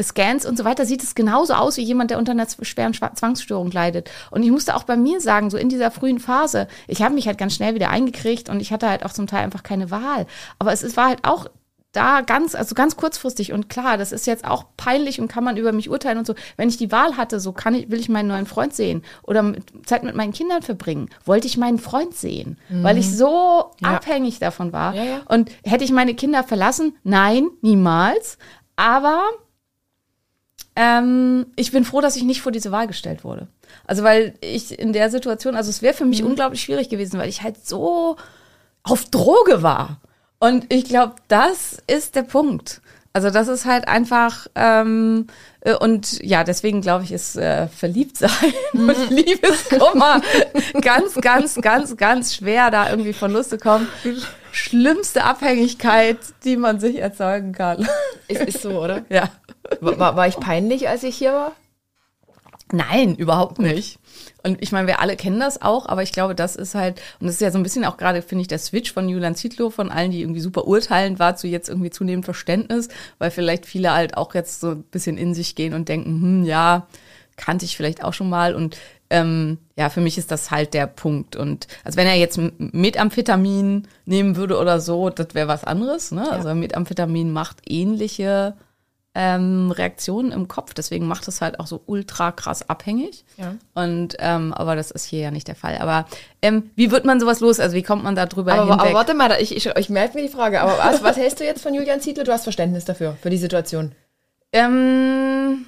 Scans und so weiter, sieht es genauso aus wie jemand, der unter einer schweren Zwangsstörung leidet. Und ich musste auch bei mir sagen, so in dieser frühen Phase, ich habe mich halt ganz schnell wieder eingekriegt und ich hatte halt auch zum Teil einfach keine Wahl. Aber es, es war halt auch da ganz, also ganz kurzfristig und klar, das ist jetzt auch peinlich und kann man über mich urteilen und so. Wenn ich die Wahl hatte, so kann ich, will ich meinen neuen Freund sehen oder mit, Zeit mit meinen Kindern verbringen, wollte ich meinen Freund sehen, mhm. weil ich so ja. abhängig davon war. Ja, ja. Und hätte ich meine Kinder verlassen? Nein, niemals. Aber ähm, ich bin froh, dass ich nicht vor diese Wahl gestellt wurde. Also weil ich in der Situation, also es wäre für mich mhm. unglaublich schwierig gewesen, weil ich halt so auf Droge war. Und ich glaube, das ist der Punkt. Also das ist halt einfach ähm, äh, und ja, deswegen glaube ich, ist äh, verliebt sein mhm. und Liebeskummer ganz, ganz, ganz, ganz schwer, da irgendwie von Lust zu kommen. Schlimmste Abhängigkeit, die man sich erzeugen kann. Ist, ist so, oder? Ja. War, war ich peinlich, als ich hier war? Nein, überhaupt nicht. Und ich meine, wir alle kennen das auch, aber ich glaube, das ist halt, und das ist ja so ein bisschen auch gerade, finde ich, der Switch von Julian Zietlow, von allen, die irgendwie super urteilend war, zu jetzt irgendwie zunehmend Verständnis, weil vielleicht viele halt auch jetzt so ein bisschen in sich gehen und denken, hm, ja, kannte ich vielleicht auch schon mal und ähm, ja, für mich ist das halt der Punkt. Und also wenn er jetzt Methamphetamin nehmen würde oder so, das wäre was anderes. Ne? Ja. Also Methamphetamin macht ähnliche ähm, Reaktionen im Kopf. Deswegen macht es halt auch so ultra krass abhängig. Ja. Und ähm, aber das ist hier ja nicht der Fall. Aber ähm, wie wird man sowas los? Also wie kommt man da drüber aber, hinweg? Aber warte mal, ich, ich, ich merke mir die Frage. Aber was, was hältst du jetzt von Julian Ziedler? Du hast Verständnis dafür, für die Situation. Ähm,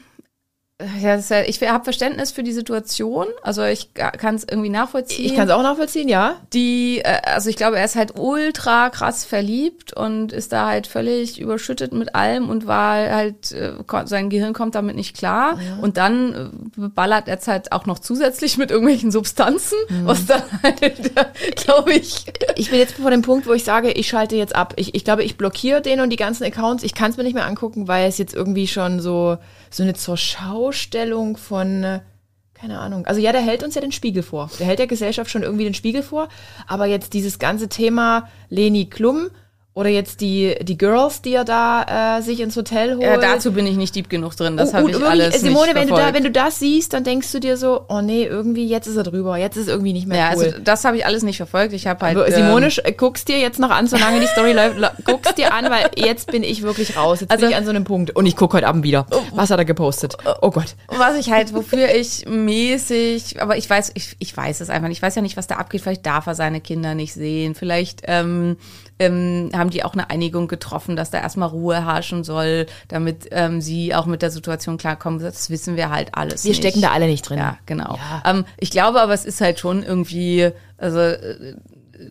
Ja, das ist ja, ich habe Verständnis für die Situation, also ich kann es irgendwie nachvollziehen. Ich kann es auch nachvollziehen, ja. Die, äh, also ich glaube, er ist halt ultra krass verliebt und ist da halt völlig überschüttet mit allem und war halt, äh, sein Gehirn kommt damit nicht klar. Ja. Und dann äh, ballert er es halt auch noch zusätzlich mit irgendwelchen Substanzen, mhm. was dann halt, glaube ich. Ich bin jetzt vor dem Punkt, wo ich sage, ich schalte jetzt ab. Ich, ich glaube, ich blockiere den und die ganzen Accounts. Ich kann es mir nicht mehr angucken, weil es jetzt irgendwie schon so so eine zur Schaustellung von, äh, keine Ahnung. Also ja, der hält uns ja den Spiegel vor. Der hält der Gesellschaft schon irgendwie den Spiegel vor. Aber jetzt dieses ganze Thema Leni Klum, oder jetzt die, die Girls, die er da äh, sich ins Hotel holt. Ja, dazu bin ich nicht deep genug drin. Das oh, habe ich alles Simone, nicht wenn du da, wenn du das siehst, dann denkst du dir so, oh nee, irgendwie jetzt ist er drüber, jetzt ist es irgendwie nicht mehr ja, cool. Also das habe ich alles nicht verfolgt. Ich habe halt. Simone, ähm, guckst dir jetzt noch an, solange die Story läuft, guckst dir an, weil jetzt bin ich wirklich raus. Jetzt also, bin ich an so einem Punkt. Und ich gucke heute Abend wieder. Oh. Was hat er gepostet? Oh Gott. Was ich halt, wofür ich mäßig, aber ich weiß, ich, ich weiß es einfach nicht. Ich weiß ja nicht, was da abgeht. Vielleicht darf er seine Kinder nicht sehen. Vielleicht ähm, ähm, haben die auch eine Einigung getroffen, dass da erstmal Ruhe herrschen soll, damit ähm, sie auch mit der Situation klarkommen. Das wissen wir halt alles. Wir nicht. stecken da alle nicht drin. Ja, genau. Ja. Ähm, ich glaube aber, es ist halt schon irgendwie, also äh,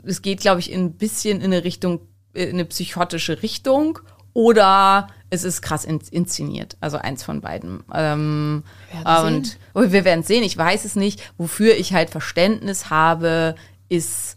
es geht, glaube ich, ein bisschen in eine Richtung, in eine psychotische Richtung oder es ist krass inszeniert. Also eins von beiden. Ähm, wir und sehen. wir werden sehen. Ich weiß es nicht. Wofür ich halt Verständnis habe, ist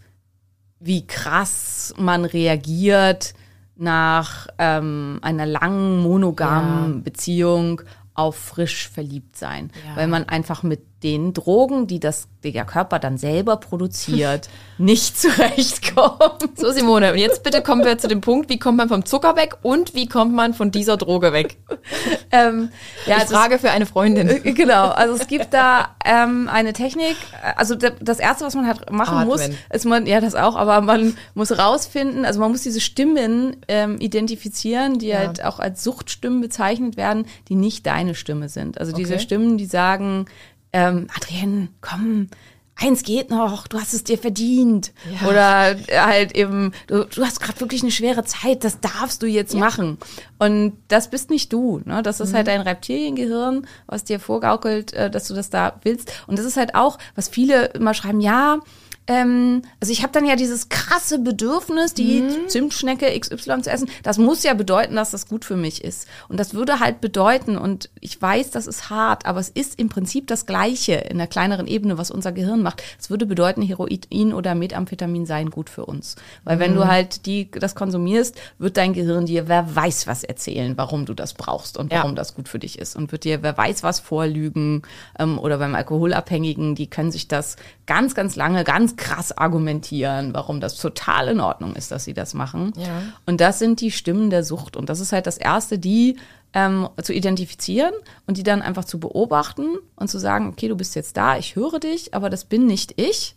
wie krass man reagiert nach ähm, einer langen monogamen ja. Beziehung auf frisch verliebt sein, ja. weil man einfach mit den Drogen, die das der Körper dann selber produziert, nicht zurechtkommt. So Simone, und jetzt bitte kommen wir zu dem Punkt, wie kommt man vom Zucker weg und wie kommt man von dieser Droge weg? ähm, ja, ich also Frage es, für eine Freundin. Äh, genau, also es gibt da ähm, eine Technik, also das erste, was man halt machen Atmen. muss, ist man, ja das auch, aber man muss rausfinden, also man muss diese Stimmen ähm, identifizieren, die ja. halt auch als Suchtstimmen bezeichnet werden, die nicht deine Stimme sind. Also diese okay. Stimmen, die sagen, ähm, Adrienne, komm, eins geht noch, du hast es dir verdient. Ja. Oder halt eben, du, du hast gerade wirklich eine schwere Zeit, das darfst du jetzt ja. machen. Und das bist nicht du. Ne? Das ist halt mhm. halt dein Reptiliengehirn, was dir vorgaukelt, äh, dass du das da willst. Und das ist halt auch, was viele immer schreiben, ja, ähm, also ich habe dann ja dieses krasse Bedürfnis, die mhm. Zimtschnecke XY zu essen. Das muss ja bedeuten, dass das gut für mich ist. Und das würde halt bedeuten, und ich weiß, das ist hart, aber es ist im Prinzip das Gleiche in der kleineren Ebene, was unser Gehirn macht. Es würde bedeuten, Heroin oder Methamphetamin seien gut für uns. Weil mhm. wenn du mhm. halt die, das konsumierst, wird dein Gehirn dir wer weiß was erzählen, warum du das brauchst und warum ja. das gut für dich ist. Und wird dir wer weiß was vorlügen. Ähm, oder beim Alkoholabhängigen, die können sich das ganz, ganz lange, ganz krass argumentieren, warum das total in Ordnung ist, dass sie das machen. Ja. Und das sind die Stimmen der Sucht. Und das ist halt das Erste, die ähm, zu identifizieren und die dann einfach zu beobachten und zu sagen, okay, du bist jetzt da, ich höre dich, aber das bin nicht ich.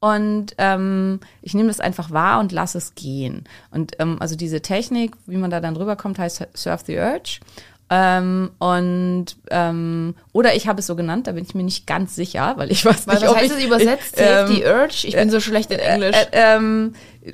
Und ähm, ich nehme das einfach wahr und lasse es gehen. Und ähm, also diese Technik, wie man da dann rüberkommt, heißt Surf the Urge. Ähm, und ähm, oder ich habe es so genannt, da bin ich mir nicht ganz sicher, weil ich weiß weil nicht, was ob heißt ich, es übersetzt? The ähm, Urge? Ich bin so schlecht in Englisch. Äh, äh, ähm,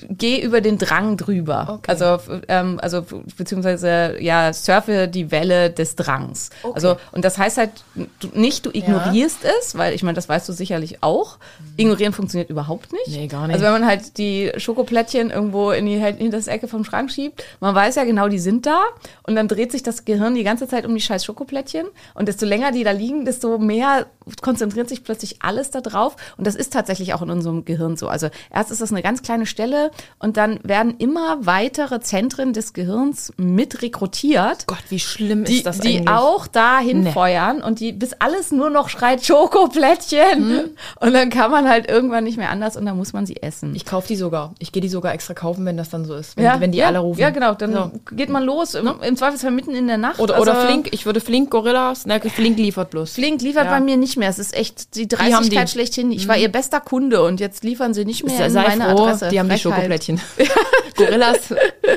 geh über den Drang drüber. Okay. Also, ähm, also beziehungsweise ja, surfe die Welle des Drangs. Okay. Also und das heißt halt du, nicht, du ignorierst ja. es, weil ich meine, das weißt du sicherlich auch. Ignorieren funktioniert überhaupt nicht. Nee, gar nicht. Also wenn man halt die Schokoplättchen irgendwo in die halt hinter das Ecke vom Schrank schiebt, man weiß ja genau, die sind da und dann dreht sich das Gehirn die ganze Zeit um die scheiß Schokoplättchen und desto länger die da liegen, desto mehr konzentriert sich plötzlich alles da drauf und das ist tatsächlich auch in unserem Gehirn so. Also erst ist das eine ganz kleine Stelle und dann werden immer weitere Zentren des Gehirns mit rekrutiert. Gott, wie schlimm die, ist das die eigentlich? auch dahin nee. feuern und die bis alles nur noch schreit Schokoplättchen mhm. und dann kann man halt irgendwann nicht mehr anders und dann muss man sie essen. Ich kaufe die sogar. Ich gehe die sogar extra kaufen, wenn das dann so ist, wenn, ja, wenn die ja, alle rufen. Ja, genau, dann so. geht man los im, im, Zweifelsfall mitten in der Nacht. Oder, also, oder Flink, ich würde Flink Gorillas, ne, Flink liefert bloß. Flink liefert ja. bei mir nicht mehr. Es ist echt die Dreistigkeit die schlechthin. Ich mhm. war ihr bester Kunde und jetzt liefern sie nicht mehr Sei in meine froh, Adresse. Die haben die Schokoplättchen. Gorillas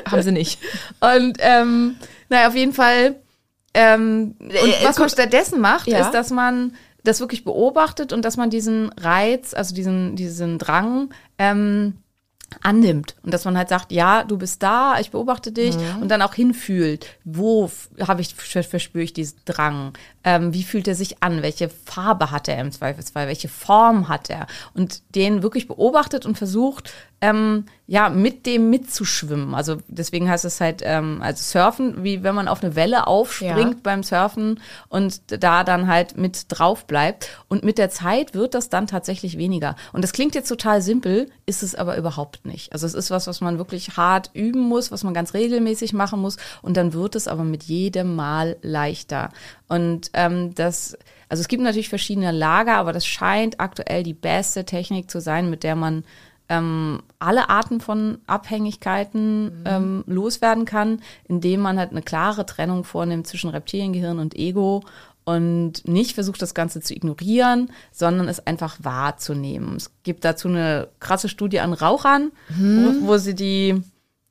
haben sie nicht. Und ähm, naja, auf jeden Fall. Ähm, und äh, was man stattdessen macht, ja. ist, dass man das wirklich beobachtet und dass man diesen Reiz, also diesen, diesen Drang, ähm, annimmt und dass man halt sagt, ja, du bist da, ich beobachte dich mhm. und dann auch hinfühlt, wo habe ich verspüre ich diesen Drang, ähm, wie fühlt er sich an, welche Farbe hat er im Zweifelsfall, welche Form hat er? Und den wirklich beobachtet und versucht ähm, ja, mit dem mitzuschwimmen. Also deswegen heißt es halt, ähm, also Surfen, wie wenn man auf eine Welle aufspringt ja. beim Surfen und da dann halt mit drauf bleibt. Und mit der Zeit wird das dann tatsächlich weniger. Und das klingt jetzt total simpel, ist es aber überhaupt nicht. Also es ist was, was man wirklich hart üben muss, was man ganz regelmäßig machen muss. Und dann wird es aber mit jedem Mal leichter. Und ähm, das, also es gibt natürlich verschiedene Lager, aber das scheint aktuell die beste Technik zu sein, mit der man ähm, alle Arten von Abhängigkeiten mhm. ähm, loswerden kann, indem man halt eine klare Trennung vornimmt zwischen Reptiliengehirn und Ego und nicht versucht, das Ganze zu ignorieren, sondern es einfach wahrzunehmen. Es gibt dazu eine krasse Studie an Rauchern, mhm. wo, wo sie die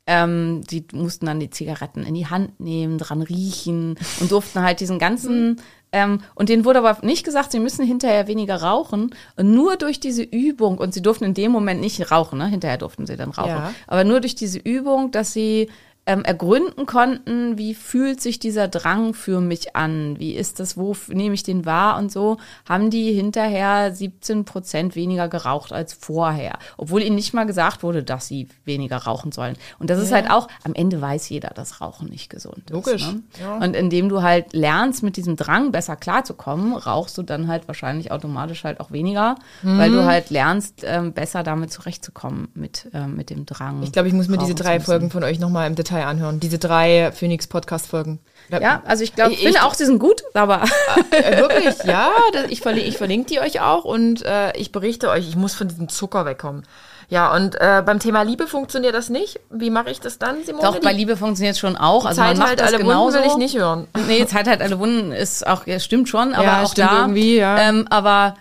ähm, die mussten dann die Zigaretten in die Hand nehmen, dran riechen und durften halt diesen ganzen mhm. Ähm, und denen wurde aber nicht gesagt, sie müssen hinterher weniger rauchen. Und nur durch diese Übung, und sie durften in dem Moment nicht rauchen, ne? hinterher durften sie dann rauchen, ja. aber nur durch diese Übung, dass sie ähm, ergründen konnten, wie fühlt sich dieser Drang für mich an, wie ist das, wo nehme ich den wahr und so, haben die hinterher 17 Prozent weniger geraucht als vorher, obwohl ihnen nicht mal gesagt wurde, dass sie weniger rauchen sollen. Und das ja. ist halt auch, am Ende weiß jeder, dass Rauchen nicht gesund Logisch. ist. Ne? Ja. Und indem du halt lernst, mit diesem Drang besser klarzukommen, rauchst du dann halt wahrscheinlich automatisch halt auch weniger, mhm. weil du halt lernst, ähm, besser damit zurechtzukommen mit, ähm, mit dem Drang. Ich glaube, ich muss mir diese drei Folgen von euch nochmal im Detail Detail anhören. Diese drei Phoenix-Podcast-Folgen. Ja, also ich glaube, ich finde auch, sie sind gut, aber. Äh, wirklich, ja. Ich, verlinke, ich verlinke die euch auch und äh, ich berichte euch, ich muss von diesem Zucker wegkommen. Ja, und äh, beim Thema Liebe funktioniert das nicht. Wie mache ich das dann, Simone? Doch, bei Liebe funktioniert es schon auch. Also Zeit man macht halt das alle genauso. Wunden will ich nicht hören. Nee, Zeit halt alle Wunden ist auch, ja, stimmt schon, aber ja, auch da. Irgendwie, ja. Ähm, aber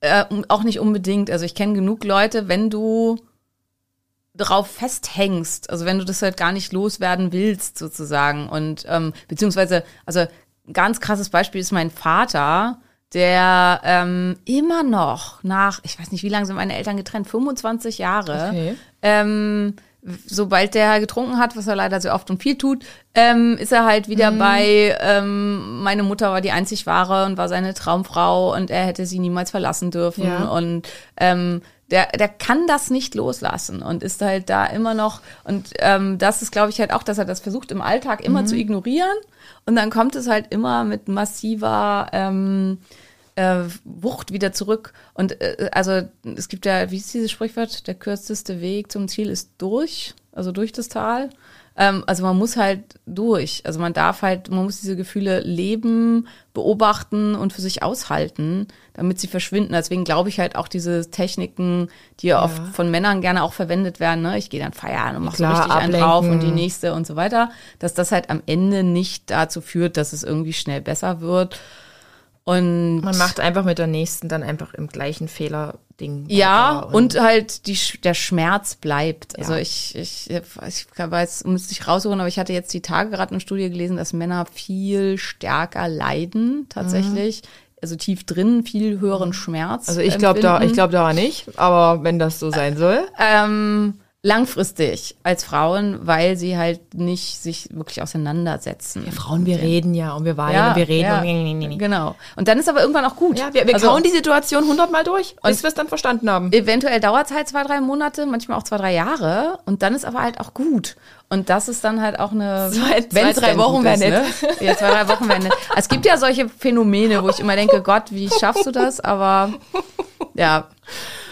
äh, auch nicht unbedingt. Also ich kenne genug Leute, wenn du drauf festhängst, also wenn du das halt gar nicht loswerden willst, sozusagen. Und ähm, beziehungsweise, also ganz krasses Beispiel ist mein Vater, der ähm, immer noch nach, ich weiß nicht, wie lange sind meine Eltern getrennt, 25 Jahre, okay. ähm, sobald der getrunken hat, was er leider sehr oft und viel tut, ähm, ist er halt wieder mhm. bei, ähm, meine Mutter war die einzig wahre und war seine Traumfrau und er hätte sie niemals verlassen dürfen. Ja. Und ähm, der, der kann das nicht loslassen und ist halt da immer noch. Und ähm, das ist, glaube ich, halt auch, dass er das versucht im Alltag immer mhm. zu ignorieren. Und dann kommt es halt immer mit massiver ähm, äh, Wucht wieder zurück. Und äh, also es gibt ja, wie ist dieses Sprichwort? Der kürzeste Weg zum Ziel ist durch, also durch das Tal. Ähm, also man muss halt durch. Also man darf halt, man muss diese Gefühle leben, beobachten und für sich aushalten, damit sie verschwinden. Deswegen glaube ich halt auch diese Techniken, die ja, oft von Männern gerne auch verwendet werden, ne? ich gehe dann feiern und mache so richtig ablenken. einen drauf und die nächste und so weiter, dass das halt am Ende nicht dazu führt, dass es irgendwie schnell besser wird. Und man macht einfach mit der nächsten dann einfach im gleichen Fehler Ding. Ja, und, und, halt die, der Schmerz bleibt. Also ja. ich, ich, ich weiß, müsste ich raussuchen, aber ich hatte jetzt die Tage gerade eine Studie gelesen, dass Männer viel stärker leiden, tatsächlich. Mhm. Also tief drin, viel höheren Schmerz. Also ich glaube da, ich glaube daran nicht, aber wenn das so sein soll. Ähm, langfristig als Frauen, weil sie halt nicht sich wirklich auseinandersetzen. Wir Frauen, wir reden ja und wir weinen ja, und wir reden. Ja, und nee, nee, nee. Genau. Und dann ist aber irgendwann auch gut. Ja, wir, wir also, kauen die Situation hundertmal durch, bis wir es dann verstanden haben. Eventuell dauert es halt zwei, drei Monate, manchmal auch zwei, drei Jahre und dann ist aber halt auch gut. Und das ist dann halt auch eine, zwei, zwei drei Wochen wäre nett. Ne? Ja, zwei, drei Wochen wäre nett. Es gibt ja solche Phänomene, wo ich immer denke, Gott, wie schaffst du das? Aber ja,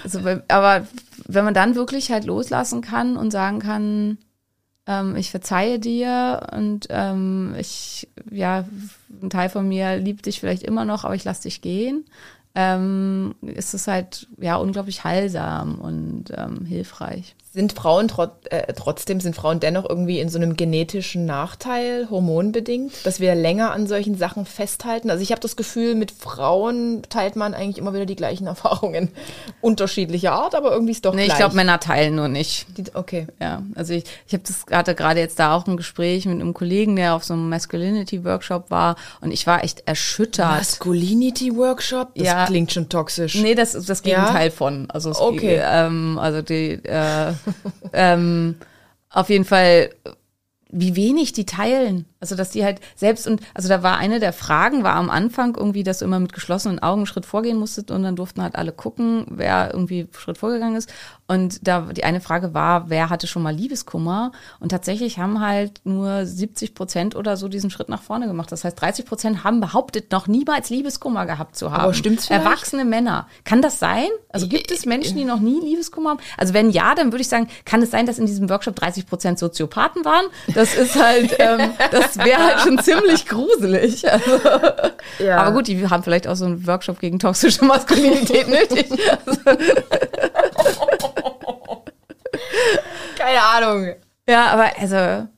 also, aber wenn man dann wirklich halt loslassen kann und sagen kann, ähm, ich verzeihe dir und ähm, ich, ja, ein Teil von mir liebt dich vielleicht immer noch, aber ich lass dich gehen, ähm, ist es halt ja unglaublich heilsam und ähm, hilfreich. Sind Frauen trot äh, trotzdem, sind Frauen dennoch irgendwie in so einem genetischen Nachteil, hormonbedingt, dass wir länger an solchen Sachen festhalten? Also ich habe das Gefühl, mit Frauen teilt man eigentlich immer wieder die gleichen Erfahrungen. Unterschiedlicher Art, aber irgendwie ist doch nee, gleich. ich glaube, Männer teilen nur nicht. Die, okay. Ja, also ich, ich habe das gerade gerade jetzt da auch ein Gespräch mit einem Kollegen, der auf so einem Masculinity-Workshop war und ich war echt erschüttert. Masculinity-Workshop? Ja, klingt schon toxisch. Nee, das ist das Ja? Gegenteil von. Also, es, Okay. ähm, also die, äh, ähm, auf jeden Fall, wie wenig die teilen. Also, dass die halt selbst und, also da war eine der Fragen, war am Anfang irgendwie, dass du immer mit geschlossenen Augen einen Schritt vorgehen musstest und dann durften halt alle gucken, wer irgendwie einen Schritt vorgegangen ist. Und da, die eine Frage war, wer hatte schon mal Liebeskummer? Und tatsächlich haben halt nur 70 Prozent oder so diesen Schritt nach vorne gemacht. Das heißt, 30 Prozent haben behauptet, noch niemals Liebeskummer gehabt zu haben. Aber stimmt's vielleicht? Erwachsene Männer. Kann das sein? Also gibt es Menschen, die noch nie Liebeskummer haben? Also wenn ja, dann würde ich sagen, kann es sein, dass in diesem Workshop 30 Prozent Soziopathen waren? Das ist halt, ähm, das wäre halt schon ziemlich gruselig. Also, Ja. Aber gut, die haben vielleicht auch so einen Workshop gegen toxische Maskulinität nötig. Also, Keine Ahnung. ja, aber also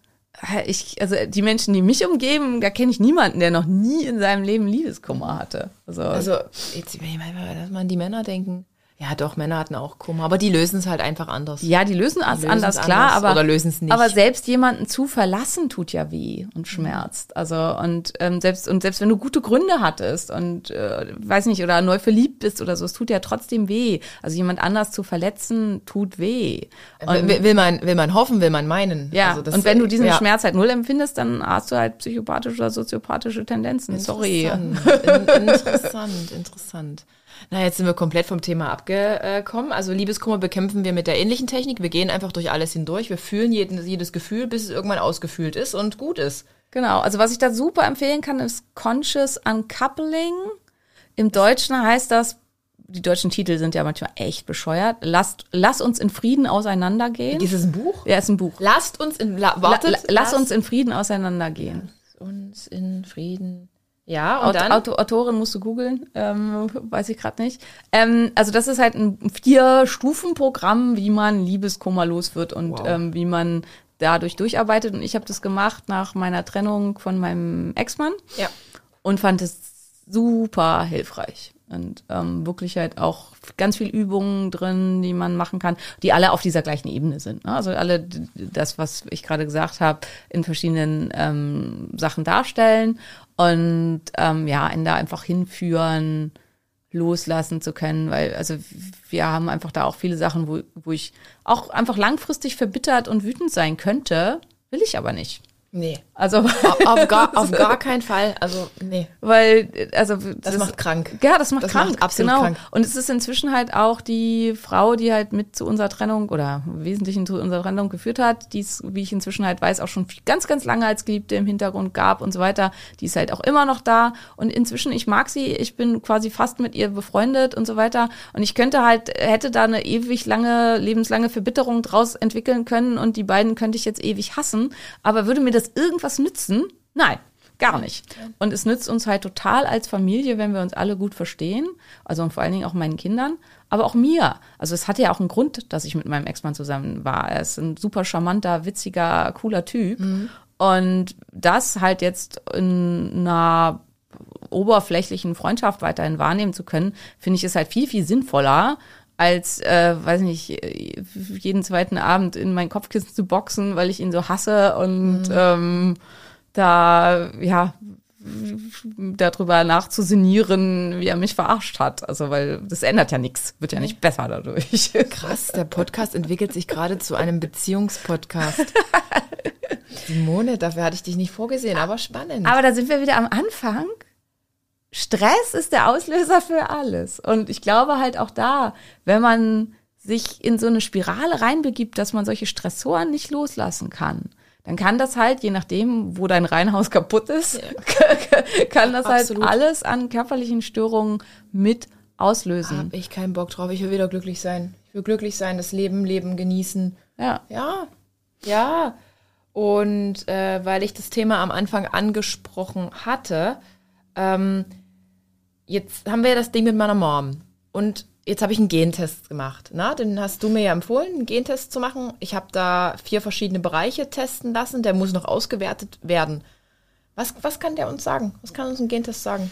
ich, also die Menschen, die mich umgeben, da kenne ich niemanden, der noch nie in seinem Leben Liebeskummer hatte. Also, Also, jetzt, ich meine, dass man die Männer denken. Ja, doch, Männer hatten auch Kummer, aber die lösen es halt einfach anders. Ja, die lösen es anders, klar, anders aber oder es nicht. Aber selbst jemanden zu verlassen tut ja weh und schmerzt. Also und ähm, selbst und selbst wenn du gute Gründe hattest und äh, weiß nicht oder neu verliebt bist oder so, es tut ja trotzdem weh. Also jemand anders zu verletzen tut weh. Und, will, will man, will man hoffen, will man meinen. ja, Also das- und wenn du diesen ja. Schmerz halt null empfindest, dann hast du halt psychopathische oder soziopathische Tendenzen. Sorry. Interessant, In- interessant, interessant. Na, jetzt sind wir komplett vom Thema abgekommen. Also Liebeskummer bekämpfen wir mit der ähnlichen Technik. Wir gehen einfach durch alles hindurch. Wir fühlen jeden, jedes Gefühl, bis es irgendwann ausgefühlt ist und gut ist. Genau, also was ich da super empfehlen kann, ist Conscious Uncoupling. Im Deutschen heißt das, die deutschen Titel sind ja manchmal echt bescheuert. Lasst, lass uns in Frieden auseinandergehen. Ist es ein Buch? Ja, ist ein Buch. Lasst uns in, la, La, wartet, la, lass uns in Frieden auseinandergehen. uns in Frieden. Ja, und Aut dann? Auto Autorin musst du googeln, ähm, weiß ich gerade nicht. Ähm, also das ist halt ein Vier-Stufen-Programm, wie man Liebeskummer los wird und Wow. ähm, wie man dadurch durcharbeitet. Und ich habe das gemacht nach meiner Trennung von meinem Ex-Mann. ja. und fand es super hilfreich. Und ähm, wirklich halt auch ganz viel Übungen drin, die man machen kann, die alle auf dieser gleichen Ebene sind. Ne? Also alle das, was ich gerade gesagt habe, in verschiedenen ähm, Sachen darstellen und ähm, ja, einen da einfach hinführen, loslassen zu können, weil also wir haben einfach da auch viele Sachen, wo, wo ich auch einfach langfristig verbittert und wütend sein könnte, will ich aber nicht. Nee. Also Auf, gar, auf gar keinen Fall. Also, nee. weil also Das, macht krank. Ja, das macht Das krank. macht absolut genau. krank. Und es ist inzwischen halt auch die Frau, die halt mit zu unserer Trennung oder im Wesentlichen zu unserer Trennung geführt hat, die es, wie ich inzwischen halt weiß, auch schon ganz, ganz lange als Geliebte im Hintergrund gab und so weiter. Die ist halt auch immer noch da. Und inzwischen, ich mag sie, ich bin quasi fast mit ihr befreundet und so weiter. Und ich könnte halt, hätte da eine ewig lange, lebenslange Verbitterung draus entwickeln können und die beiden könnte ich jetzt ewig hassen. Aber würde mir das irgendwas nützen? Nein. Gar nicht. Und es nützt uns halt total als Familie, wenn wir uns alle gut verstehen. Also und vor allen Dingen auch meinen Kindern, aber auch mir. Also es hatte ja auch einen Grund, dass ich mit meinem Ex-Mann zusammen war. Er ist ein super charmanter, witziger, cooler Typ. Und das halt jetzt in einer oberflächlichen Freundschaft weiterhin wahrnehmen zu können, finde ich ist halt viel, viel sinnvoller, als, äh, weiß nicht, jeden zweiten Abend in mein Kopfkissen zu boxen, weil ich ihn so hasse und ähm, da, ja, darüber nachzusinieren, wie er mich verarscht hat. Also, weil das ändert ja nichts, wird ja nicht besser dadurch. Krass, der Podcast entwickelt sich gerade zu einem Beziehungspodcast. Simone, dafür hatte ich dich nicht vorgesehen, aber spannend. Aber da sind wir wieder am Anfang. Stress ist der Auslöser für alles. Und ich glaube halt auch da, wenn man sich in so eine Spirale reinbegibt, dass man solche Stressoren nicht loslassen kann, dann kann das halt, je nachdem, wo dein Reihenhaus kaputt ist, kann das Absolut. halt alles an körperlichen Störungen mit auslösen. habe ich keinen Bock drauf. Ich will wieder glücklich sein. Ich will glücklich sein, das Leben, Leben genießen. Ja. Ja, ja. Und äh, weil ich das Thema am Anfang angesprochen hatte, ähm, jetzt haben wir das Ding mit meiner Mom. Und jetzt habe ich einen Gentest gemacht. Na, den hast du mir ja empfohlen, einen Gentest zu machen. Ich habe da vier verschiedene Bereiche testen lassen. Der muss noch ausgewertet werden. Was, was kann der uns sagen? Was kann uns ein Gentest sagen?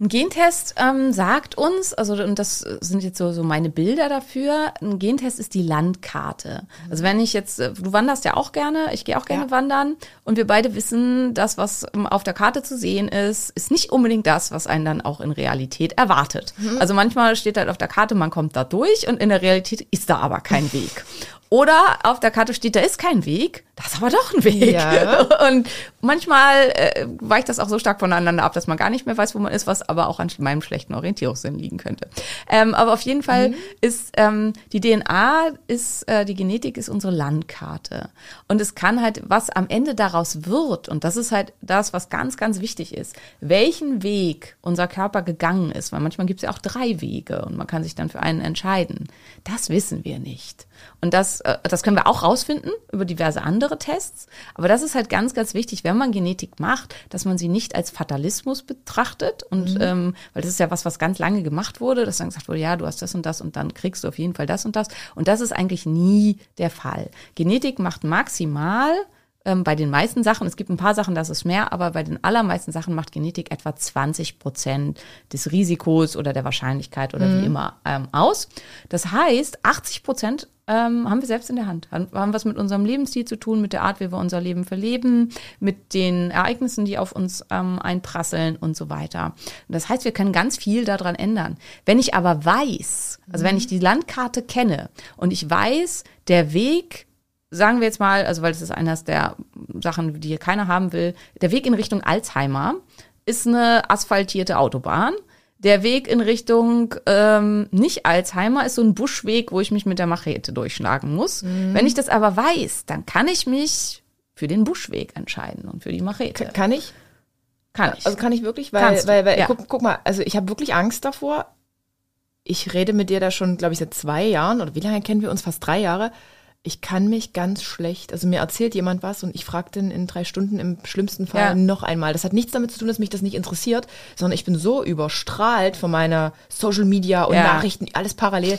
Ein Gentest ähm, sagt uns, also und das sind jetzt so, so meine Bilder dafür, ein Gentest ist die Landkarte. Also wenn ich jetzt, äh, du wanderst ja auch gerne, ich gehe auch gerne ja. wandern und wir beide wissen, das, was ähm, auf der Karte zu sehen ist, ist nicht unbedingt das, was einen dann auch in Realität erwartet. Mhm. Also manchmal steht halt auf der Karte, man kommt da durch und in der Realität ist da aber kein Weg. Oder auf der Karte steht, da ist kein Weg, das ist aber doch ein Weg. Ja. Und manchmal äh, weicht das auch so stark voneinander ab, dass man gar nicht mehr weiß, wo man ist, was aber auch an meinem schlechten Orientierungssinn liegen könnte. Ähm, aber auf jeden Fall mhm. ist ähm, die DNA, ist äh, die Genetik ist unsere Landkarte. Und es kann halt, was am Ende daraus wird, und das ist halt das, was ganz, ganz wichtig ist, welchen Weg unser Körper gegangen ist, weil manchmal gibt es ja auch drei Wege und man kann sich dann für einen entscheiden. Das wissen wir nicht. Und das, äh, das können wir auch rausfinden über diverse andere Tests. Aber das ist halt ganz, ganz wichtig, wenn man Genetik macht, dass man sie nicht als Fatalismus betrachtet. Und mhm. ähm, weil das ist ja was, was ganz lange gemacht wurde, dass dann gesagt wurde, ja, du hast das und das und dann kriegst du auf jeden Fall das und das. Und das ist eigentlich nie der Fall. Genetik macht maximal ähm, bei den meisten Sachen, es gibt ein paar Sachen, das ist mehr, aber bei den allermeisten Sachen macht Genetik etwa 20 Prozent des Risikos oder der Wahrscheinlichkeit oder mhm. wie immer ähm, aus. Das heißt, 80 Prozent ähm, haben wir selbst in der Hand. Haben was mit unserem Lebensstil zu tun, mit der Art, wie wir unser Leben verleben, mit den Ereignissen, die auf uns ähm, einprasseln und so weiter. Und das heißt, wir können ganz viel daran ändern. Wenn ich aber weiß, also wenn ich die Landkarte kenne und ich weiß, der Weg sagen wir jetzt mal, also weil das ist eines der Sachen, die hier keiner haben will, der Weg in Richtung Alzheimer ist eine asphaltierte Autobahn. Der Weg in Richtung ähm, nicht Alzheimer ist so ein Buschweg, wo ich mich mit der Machete durchschlagen muss. Mhm. Wenn ich das aber weiß, dann kann ich mich für den Buschweg entscheiden und für die Machete. K kann ich? Kann ich. Also kann ich wirklich, weil, weil, weil ja. guck, guck mal, also ich habe wirklich Angst davor. Ich rede mit dir da schon, glaube ich, seit zwei Jahren oder wie lange kennen wir uns? Fast drei Jahre ich kann mich ganz schlecht, also mir erzählt jemand was und ich frage den in drei Stunden im schlimmsten Fall ja. noch einmal. Das hat nichts damit zu tun, dass mich das nicht interessiert, sondern ich bin so überstrahlt von meiner Social Media und ja. Nachrichten, alles parallel.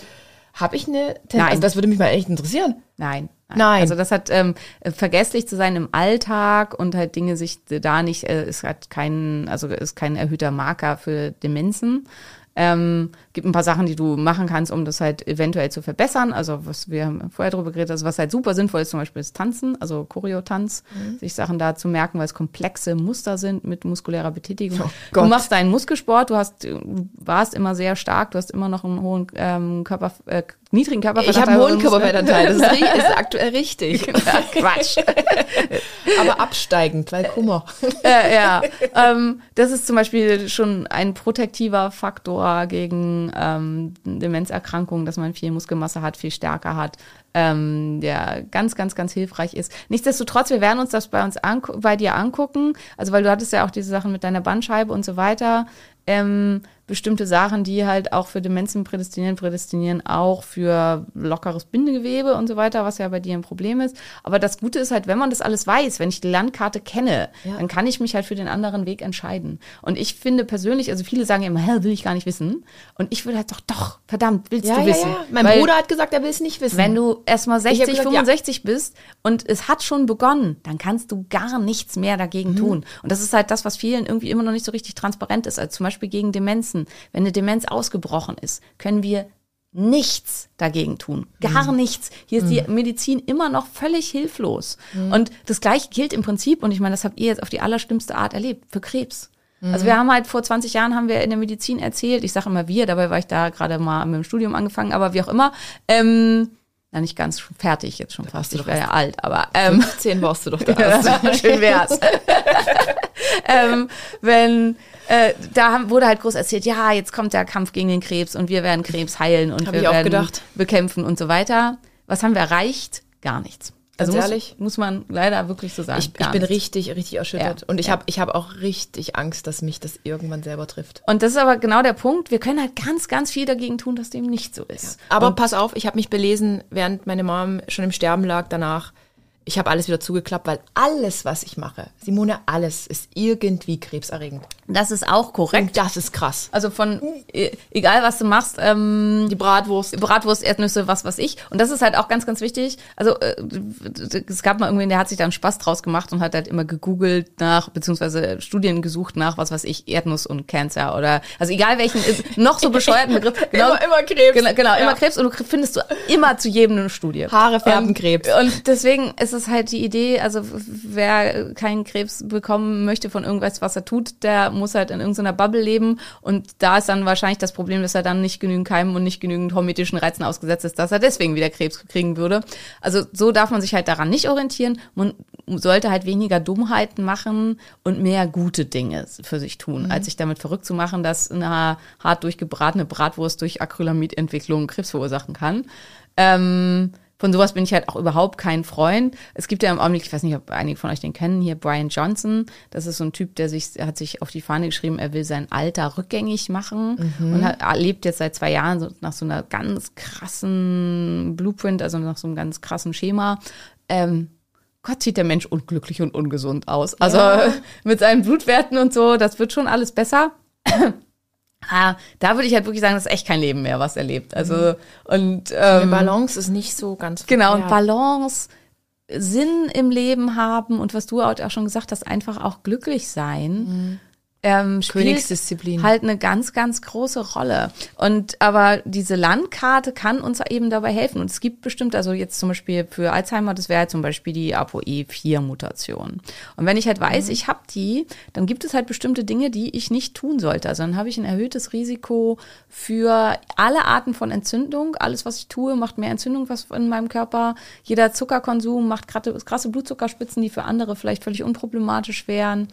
Habe ich eine Tendenz? Nein. Also das würde mich mal echt interessieren. Nein. Nein. Nein. Also das hat ähm, vergesslich zu sein im Alltag und halt Dinge sich da nicht, äh, ist halt kein, also ist kein erhöhter Marker für Demenzen. Ähm, gibt ein paar Sachen, die du machen kannst, um das halt eventuell zu verbessern. Also was wir haben vorher darüber geredet, also was halt super sinnvoll ist, zum Beispiel ist Tanzen, also Choreotanz, mhm. sich Sachen da zu merken, weil es komplexe Muster sind mit muskulärer Betätigung. Oh du machst deinen Muskelsport, du hast, du warst immer sehr stark, du hast immer noch einen hohen ähm, Körper, äh, niedrigen Körperfettanteil. Ich habe einen hohen Körperfettanteil, das ist, ist aktuell richtig. Quatsch. Aber absteigend, weil Kummer. Äh, ja, ähm, das ist zum Beispiel schon ein protektiver Faktor gegen ähm, Demenzerkrankungen, dass man viel Muskelmasse hat, viel stärker hat, ähm, der ganz, ganz, ganz hilfreich ist. Nichtsdestotrotz, wir werden uns das bei uns bei dir angucken, also weil du hattest ja auch diese Sachen mit deiner Bandscheibe und so weiter. Ähm, bestimmte Sachen, die halt auch für Demenzen prädestinieren, prädestinieren auch für lockeres Bindegewebe und so weiter, was ja bei dir ein Problem ist. Aber das Gute ist halt, wenn man das alles weiß, wenn ich die Landkarte kenne, ja. dann kann ich mich halt für den anderen Weg entscheiden. Und ich finde persönlich, also viele sagen immer, hä, will ich gar nicht wissen. Und ich würde halt doch, doch, verdammt, willst ja, du wissen. Ja, ja. Mein Weil, Bruder hat gesagt, er will es nicht wissen. Wenn du erstmal 60, gesagt, 65 bist und es hat schon begonnen, dann kannst du gar nichts mehr dagegen mhm. tun. Und das ist halt das, was vielen irgendwie immer noch nicht so richtig transparent ist, als zum Beispiel gegen Demenzen. Wenn eine Demenz ausgebrochen ist, können wir nichts dagegen tun. Gar mhm. nichts. Hier ist mhm. die Medizin immer noch völlig hilflos. Mhm. Und das Gleiche gilt im Prinzip, und ich meine, das habt ihr jetzt auf die allerschlimmste Art erlebt, für Krebs. Also wir haben halt vor 20 Jahren haben wir in der Medizin erzählt, ich sage immer wir, dabei war ich da gerade mal mit dem Studium angefangen, aber wie auch immer, ähm, na nicht ganz fertig jetzt schon fast, ich wäre ja alt, aber ähm, 15 warst du doch da. ja, schön wär's. ähm, wenn äh, da wurde halt groß erzählt, ja, jetzt kommt der Kampf gegen den Krebs und wir werden Krebs heilen und Hab wir werden gedacht. bekämpfen und so weiter. Was haben wir erreicht? Gar nichts. Also muss, ehrlich? muss man leider wirklich so sagen. Ich, ich bin richtig, richtig erschüttert. Ja, und ich ja. habe ich hab auch richtig Angst, dass mich das irgendwann selber trifft. Und das ist aber genau der Punkt. Wir können halt ganz, ganz viel dagegen tun, dass dem nicht so ist. Ja. Aber und pass auf, ich habe mich belesen, während meine Mom schon im Sterben lag danach Ich habe alles wieder zugeklappt, weil alles, was ich mache, Simone, alles ist irgendwie krebserregend. Das ist auch korrekt. Und das ist krass. Also von e- egal was du machst, ähm, Die Bratwurst. Bratwurst, Erdnüsse, was was ich. Und das ist halt auch ganz, ganz wichtig. Also äh, es gab mal irgendwen, der hat sich da einen Spaß draus gemacht und hat halt immer gegoogelt nach, beziehungsweise Studien gesucht nach, was weiß ich, Erdnuss und Cancer oder also egal welchen ist, noch so bescheuerten Begriff. Genau, Immer- immer Krebs. Genau, genau Ja. immer Krebs und du findest du immer zu jedem eine Studie. Haare färben und, Krebs. Und deswegen ist es halt die Idee, also wer keinen Krebs bekommen möchte von irgendwas, was er tut, der muss halt in irgendeiner Bubble leben und da ist dann wahrscheinlich das Problem, dass er dann nicht genügend Keimen und nicht genügend hormetischen Reizen ausgesetzt ist, dass er deswegen wieder Krebs kriegen würde. Also so darf man sich halt daran nicht orientieren. Man sollte halt weniger Dummheiten machen und mehr gute Dinge für sich tun, als sich damit verrückt zu machen, dass eine hart durchgebratene Bratwurst durch Acrylamidentwicklung Krebs verursachen kann. Ähm, von sowas bin ich halt auch überhaupt kein Freund. Es gibt ja im Augenblick, ich weiß nicht, ob einige von euch den kennen, hier Brian Johnson. Das ist so ein Typ, der sich, hat sich auf die Fahne geschrieben, er will sein Alter rückgängig machen und hat, lebt jetzt seit zwei Jahren so, nach so einer ganz krassen Blueprint, also nach so einem ganz krassen Schema. Ähm, Gott sieht der Mensch unglücklich und ungesund aus. Also mit seinen Blutwerten und so, das wird schon alles besser. Ah, da würde ich halt wirklich sagen, das ist echt kein Leben mehr, was er lebt. Also und Eine ähm, Balance ist nicht so ganz Genau, und. Balance, Sinn im Leben haben und was du auch schon gesagt hast, einfach auch glücklich sein. Ähm, Königsdisziplin. halt eine ganz, ganz große Rolle. Und aber diese Landkarte kann uns eben dabei helfen. Und es gibt bestimmt, also jetzt zum Beispiel für Alzheimer, das wäre halt zum Beispiel die ApoE4-Mutation. Und wenn ich halt weiß, ich habe die, dann gibt es halt bestimmte Dinge, die ich nicht tun sollte. Also dann habe ich ein erhöhtes Risiko für alle Arten von Entzündung. Alles, was ich tue, macht mehr Entzündung was in meinem Körper. Jeder Zuckerkonsum macht krasse Blutzuckerspitzen, die für andere vielleicht völlig unproblematisch wären.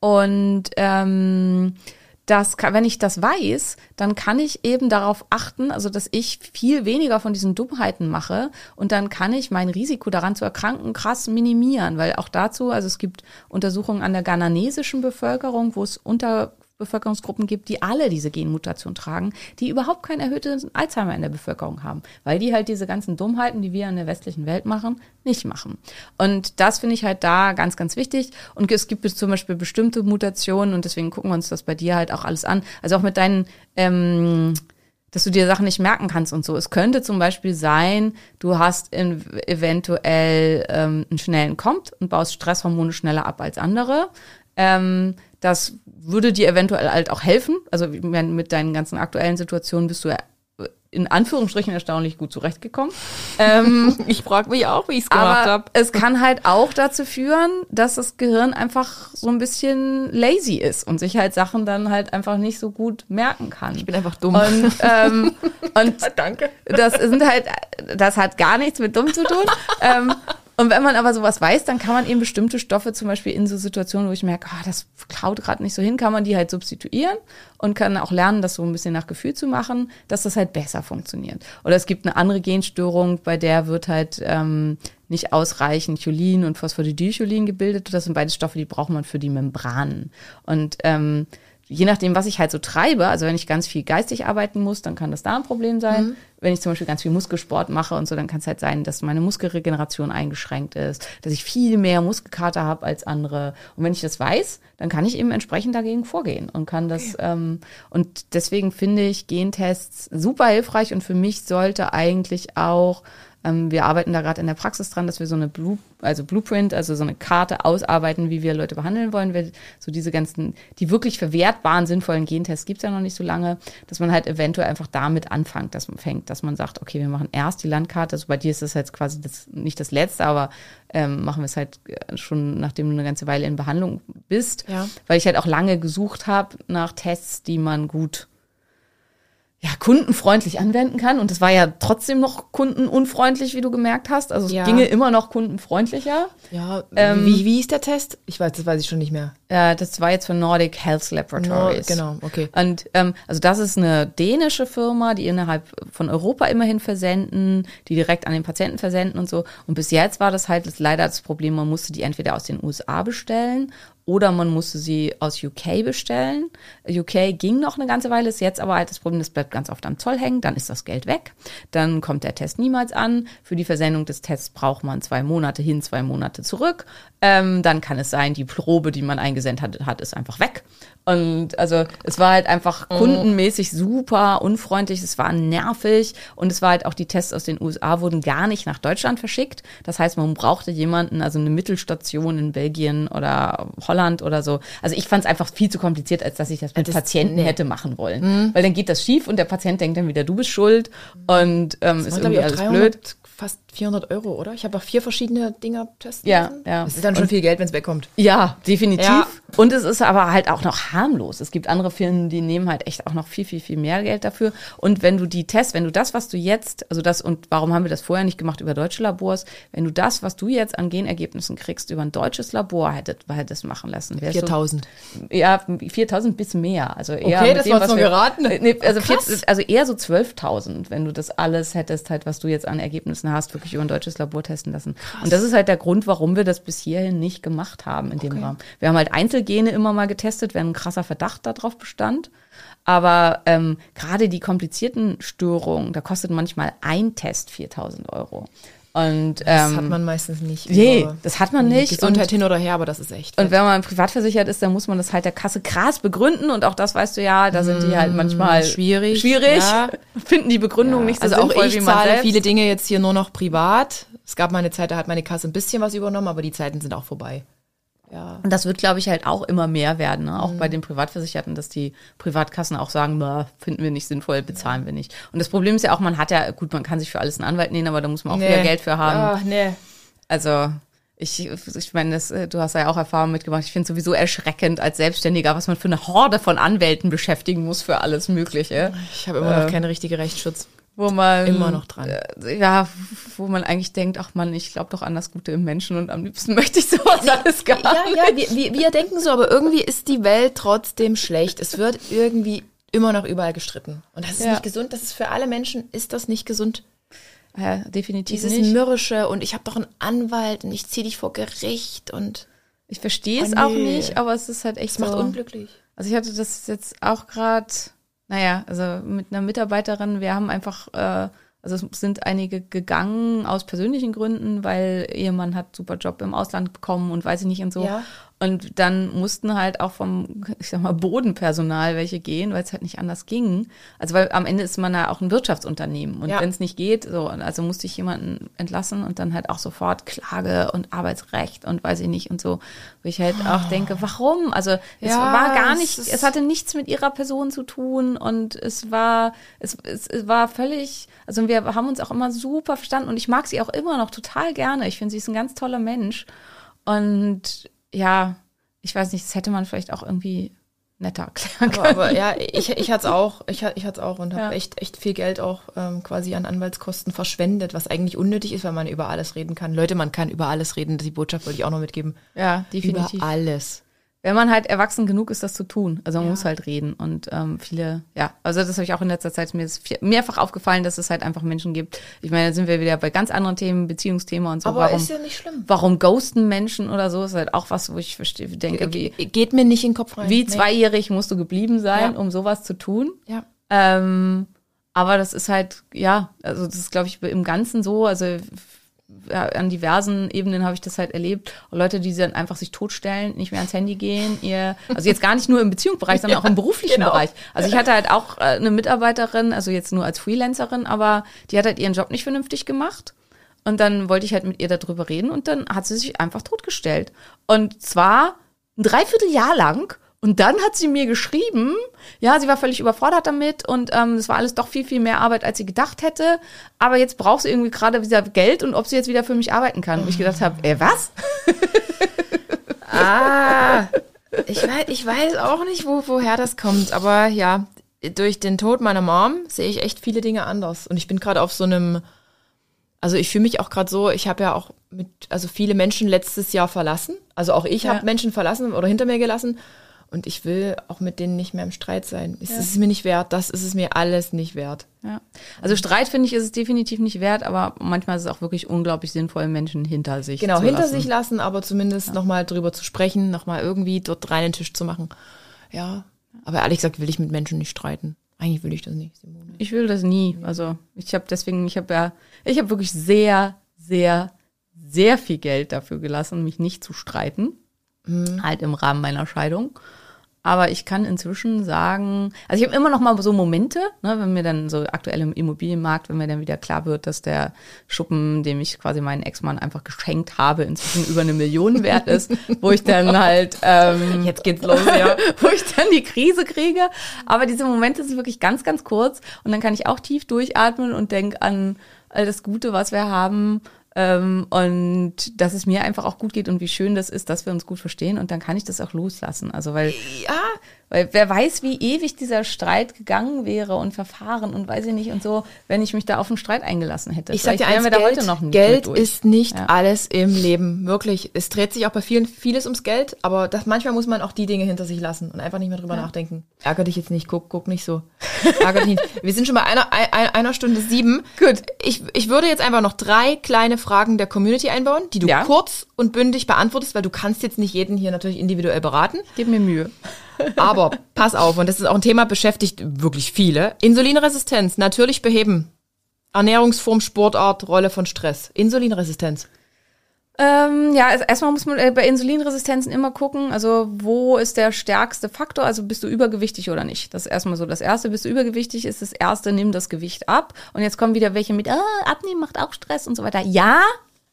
Und ähm, das, wenn ich das weiß, dann kann ich eben darauf achten, also dass ich viel weniger von diesen Dummheiten mache und dann kann ich mein Risiko daran zu erkranken krass minimieren, weil auch dazu, also es gibt Untersuchungen an der ghananesischen Bevölkerung, wo es unter Bevölkerungsgruppen gibt, die alle diese Genmutation tragen, die überhaupt kein erhöhtes Alzheimer in der Bevölkerung haben, weil die halt diese ganzen Dummheiten, die wir in der westlichen Welt machen, nicht machen. Und das finde ich halt da ganz, ganz wichtig. Und es gibt zum Beispiel bestimmte Mutationen und deswegen gucken wir uns das bei dir halt auch alles an. Also auch mit deinen ähm, dass du dir Sachen nicht merken kannst und so. Es könnte zum Beispiel sein, du hast in, eventuell ähm, einen schnellen Kommt und baust Stresshormone schneller ab als andere. Ähm, das würde dir eventuell halt auch helfen. Also mit deinen ganzen aktuellen Situationen bist du ja in Anführungsstrichen erstaunlich gut zurechtgekommen. Ähm, Ich frage mich auch, wie ich es gemacht aber habe. es kann halt auch dazu führen, dass das Gehirn einfach so ein bisschen lazy ist und sich halt Sachen dann halt einfach nicht so gut merken kann. Ich bin einfach dumm. Und, ähm, und Danke. das sind halt, das hat gar nichts mit dumm zu tun. ähm, und wenn man aber sowas weiß, dann kann man eben bestimmte Stoffe zum Beispiel in so Situationen, wo ich merke, ah, das klaut gerade nicht so hin, kann man die halt substituieren und kann auch lernen, das so ein bisschen nach Gefühl zu machen, dass das halt besser funktioniert. Oder es gibt eine andere Genstörung, bei der wird halt ähm, nicht ausreichend Cholin und Phosphatidylcholin gebildet. Das sind beide Stoffe, die braucht man für die Membranen. Und ähm, je nachdem, was ich halt so treibe, also wenn ich ganz viel geistig arbeiten muss, dann kann das da ein Problem sein. Wenn ich zum Beispiel ganz viel Muskelsport mache und so, dann kann es halt sein, dass meine Muskelregeneration eingeschränkt ist, dass ich viel mehr Muskelkater habe als andere. Und wenn ich das weiß, dann kann ich eben entsprechend dagegen vorgehen und kann das. Ähm, und deswegen finde ich Gentests super hilfreich und für mich sollte eigentlich auch ähm, wir arbeiten da gerade in der Praxis dran, dass wir so eine Blue, also Blueprint, also so eine Karte ausarbeiten, wie wir Leute behandeln wollen. Wir, so diese ganzen, die wirklich verwertbaren, sinnvollen Gentests gibt's ja noch nicht so lange, dass man halt eventuell einfach damit anfängt, dass man fängt, dass man sagt, okay, wir machen erst die Landkarte. Also bei dir ist das jetzt quasi das, nicht das Letzte, aber ähm, machen wir es halt äh, schon, nachdem du eine ganze Weile in Behandlung bist. Ja. Weil ich halt auch lange gesucht habe nach Tests, die man gut ja, kundenfreundlich anwenden kann. Und es war ja trotzdem noch kundenunfreundlich, wie du gemerkt hast. Also es Ja. ginge immer noch kundenfreundlicher. Ja, Ähm, wie, wie ist der Test? Ich weiß, das weiß ich schon nicht mehr. Äh, das war jetzt für Nordic Health Laboratories. genau, okay. Und ähm, also das ist eine dänische Firma, die innerhalb von Europa immerhin versenden, die direkt an den Patienten versenden und so. Und bis jetzt war das halt leider das Problem, man musste die entweder aus den USA bestellen oder man musste sie aus UK bestellen. UK ging noch eine ganze Weile, ist jetzt aber halt das Problem, das bleibt ganz oft am Zoll hängen, dann ist das Geld weg, dann kommt der Test niemals an. Für die Versendung des Tests braucht man zwei Monate hin, zwei Monate zurück. Ähm, dann kann es sein, die Probe, die man eingesendet hat, hat ist einfach weg. Und also es war halt einfach Mhm. kundenmäßig super unfreundlich, es war nervig und es war halt auch die Tests aus den USA wurden gar nicht nach Deutschland verschickt. Das heißt, man brauchte jemanden, also eine Mittelstation in Belgien oder Holland oder so. Also ich fand es einfach viel zu kompliziert, als dass ich das mit Das- Patienten nee. Mhm. hätte machen wollen. Weil dann geht das schief und der Patient denkt dann wieder, du bist schuld und ähm, ist irgendwie alles 300, blöd. fast 400 Euro, oder? Ich habe auch vier verschiedene Dinger testen Ja, lassen. ja. Ist dann schon viel Geld, wenn es wegkommt. Ja, definitiv. Ja. Und es ist aber halt auch noch harmlos. Es gibt andere Firmen, die nehmen halt echt auch noch viel, viel, viel mehr Geld dafür. Und wenn du die Tests, wenn du das, was du jetzt, also das, und warum haben wir das vorher nicht gemacht über deutsche Labors, wenn du das, was du jetzt an Genergebnissen kriegst, über ein deutsches Labor hättest, hättest machen lassen, wärst 4000. Du, ja, 4000 bis mehr. Also eher Okay, das dem, war wir- geraten. Nee, also, krass. 40, also eher so 12.000, wenn du das alles hättest, halt, was du jetzt an Ergebnissen hast, wirklich über ein deutsches Labor testen lassen. Und das ist halt der Grund, warum wir das bis hierhin nicht gemacht haben in dem Okay. Rahmen. Wir haben halt Einzelgene immer mal getestet, wenn ein krasser Verdacht darauf bestand. Aber ähm, gerade die komplizierten Störungen, da kostet manchmal ein Test 4000 Euro. Und Das ähm, hat man meistens nicht. nee, das hat man nicht. Gesundheit Und- hin oder her, aber das ist echt. und wenn man privat versichert ist, dann muss man das halt der Kasse krass begründen. Und auch das weißt du ja, da sind die halt manchmal Mm, schwierig, Schwierig. ja. Finden die Begründung nicht so also auch sinnvoll, ich wie man zahle viele Dinge jetzt hier nur noch privat. Es gab mal eine Zeit, da hat meine Kasse ein bisschen was übernommen, aber die Zeiten sind auch vorbei. Ja. Und das wird, glaube ich, halt auch immer mehr werden, ne? Mhm. auch bei den Privatversicherten, dass die Privatkassen auch sagen, "Na, finden wir nicht sinnvoll, bezahlen wir nicht. Und das Problem ist ja auch, man hat ja, gut, man kann sich für alles einen Anwalt nehmen, aber da muss man auch wieder Geld für haben. Ah, nee. Also ich, ich meine, das, äh, du hast ja auch Erfahrung mitgemacht. Ich finde sowieso erschreckend als Selbstständiger, was man für eine Horde von Anwälten beschäftigen muss für alles Mögliche. Ich habe immer noch keine richtige Rechtsschutz. Wo man Immer noch dran. Äh, ja, wo man eigentlich denkt, ach man, ich glaube doch an das Gute im Menschen und am liebsten möchte ich sowas alles gar Ja, nicht. ja, wir, wir, wir denken so, aber irgendwie ist die Welt trotzdem schlecht. Es wird irgendwie immer noch überall gestritten. Und das ist Ja. nicht gesund. Das ist für alle Menschen, ist das nicht gesund. Ja, definitiv Dieses nicht. mürrische und ich habe doch einen Anwalt und ich ziehe dich vor Gericht und Ich verstehe es Oh, auch nee. nicht, aber es ist halt echt macht so. unglücklich. Also ich hatte das jetzt auch gerade, naja, also mit einer Mitarbeiterin, wir haben einfach, äh, also es sind einige gegangen aus persönlichen Gründen, weil Ehemann hat super Job im Ausland bekommen und weiß ich nicht und so. Ja. Und dann mussten halt auch vom, ich sag mal, Bodenpersonal welche gehen, weil es halt nicht anders ging. Also weil am Ende ist man ja auch ein Wirtschaftsunternehmen. Und Ja. wenn es nicht geht, so, also musste ich jemanden entlassen und dann halt auch sofort Klage und Arbeitsrecht und weiß ich nicht und so. Wo ich halt auch denke, warum? Also es Ja, war gar es nicht, ist- es hatte nichts mit ihrer Person zu tun und es war, es, es, es war völlig, also wir haben uns auch immer super verstanden und ich mag sie auch immer noch total gerne. Ich finde, sie ist ein ganz toller Mensch. Und ja, ich weiß nicht, das hätte man vielleicht auch irgendwie netter erklären Aber, können. aber ja, ich, ich hatte es auch, ich, ich hatte es auch und habe Ja. echt, echt viel Geld auch ähm, quasi an Anwaltskosten verschwendet, was eigentlich unnötig ist, weil man über alles reden kann. Leute, man kann über alles reden. Die Botschaft wollte ich auch noch mitgeben. ja, definitiv. Über alles. Wenn man halt erwachsen genug ist, das zu tun. Also man Ja. muss halt reden. Und ähm, viele, ja, also das habe ich auch in letzter Zeit, mir ist mehrfach aufgefallen, dass es halt einfach Menschen gibt. Ich meine, da sind wir wieder bei ganz anderen Themen, Beziehungsthema und so. Aber warum, ist ja nicht schlimm. warum ghosten Menschen oder so, ist halt auch was, wo ich verstehe, denke, wie, Ge- Geht mir nicht in den Kopf rein. wie Nee. zweijährig musst du geblieben sein, Ja. um sowas zu tun. Ja. Ähm, aber das ist halt, ja, also das ist, glaube ich, im Ganzen so, also an diversen Ebenen habe ich das halt erlebt. Leute, die dann einfach sich totstellen, nicht mehr ans Handy gehen, ihr, also jetzt gar nicht nur im Beziehungsbereich, sondern auch im beruflichen genau. Bereich. Also ich hatte halt auch äh, eine Mitarbeiterin, also jetzt nur als Freelancerin, aber die hat halt ihren Job nicht vernünftig gemacht. Und dann wollte ich halt mit ihr darüber reden und dann hat sie sich einfach totgestellt. Und zwar ein Dreivierteljahr lang. Und dann hat sie mir geschrieben, ja, sie war völlig überfordert damit und ähm, es war alles doch viel, viel mehr Arbeit, als sie gedacht hätte. Aber jetzt braucht sie irgendwie gerade wieder Geld und ob sie jetzt wieder für mich arbeiten kann. Und ich gedacht habe, äh, was? Ah, ich weiß, ich weiß auch nicht, wo, woher das kommt, aber ja, durch den Tod meiner Mom sehe ich echt viele Dinge anders. Und ich bin gerade auf so einem, also ich fühle mich auch gerade so, ich habe ja auch mit, also viele Menschen letztes Jahr verlassen. Also auch ich Ja. habe Menschen verlassen oder hinter mir gelassen. Und ich will auch mit denen nicht mehr im Streit sein. Es ist mir nicht wert, das ist es mir alles nicht wert. Ja. Also Streit finde ich ist es definitiv nicht wert, aber manchmal ist es auch wirklich unglaublich sinnvoll, Menschen hinter sich Genau, zu hinter lassen. sich lassen, aber zumindest noch nochmal drüber zu sprechen, nochmal irgendwie dort rein den Tisch zu machen. Ja, aber ehrlich gesagt will ich mit Menschen nicht streiten. Eigentlich will ich das nicht, Simone. Ich will das nie. Also ich habe deswegen, ich habe ja, ich habe wirklich sehr, sehr, sehr viel Geld dafür gelassen, mich nicht zu streiten. Halt im Rahmen meiner Scheidung. Aber ich kann inzwischen sagen, also ich habe immer noch mal so Momente, ne, wenn mir dann so aktuell im Immobilienmarkt, wenn mir dann wieder klar wird, dass der Schuppen, dem ich quasi meinen Ex-Mann einfach geschenkt habe, inzwischen über eine Million wert ist, wo ich dann halt ähm, Jetzt geht's los, ja. wo ich dann die Krise kriege. Aber diese Momente sind wirklich ganz, ganz kurz und dann kann ich auch tief durchatmen und denke an all das Gute, was wir haben. Ähm, und dass es mir einfach auch gut geht und wie schön das ist, dass wir uns gut verstehen und dann kann ich das auch loslassen. Also weil, Ja, weil wer weiß, wie ewig dieser Streit gegangen wäre und Verfahren und weiß ich nicht und so, wenn ich mich da auf einen Streit eingelassen hätte. Ich sag dir eins, Geld, da heute noch nicht Geld ist nicht Ja. alles im Leben, wirklich. Es dreht sich auch bei vielen vieles ums Geld, aber das, manchmal muss man auch die Dinge hinter sich lassen und einfach nicht mehr drüber nachdenken. Ärger dich jetzt nicht, guck, guck nicht so. Ärger dich nicht. Wir sind schon bei einer, ein- einer Stunde sieben. Gut. Ich, ich würde jetzt einfach noch drei kleine Fragen der Community einbauen, die du Ja. kurz und bündig beantwortest, weil du kannst jetzt nicht jeden hier natürlich individuell beraten. Gib mir Mühe. Aber pass auf, und das ist auch ein Thema, beschäftigt wirklich viele. Insulinresistenz, natürlich beheben. Ernährungsform, Sportart, Rolle von Stress. Insulinresistenz. Ähm, ja, also erstmal muss man äh, bei Insulinresistenzen immer gucken, also wo ist der stärkste Faktor, also bist du übergewichtig oder nicht. Das ist erstmal so das Erste. Bist du übergewichtig, ist das Erste, nimm das Gewicht ab. Und jetzt kommen wieder welche mit, ah, abnehmen macht auch Stress und so weiter. Ja,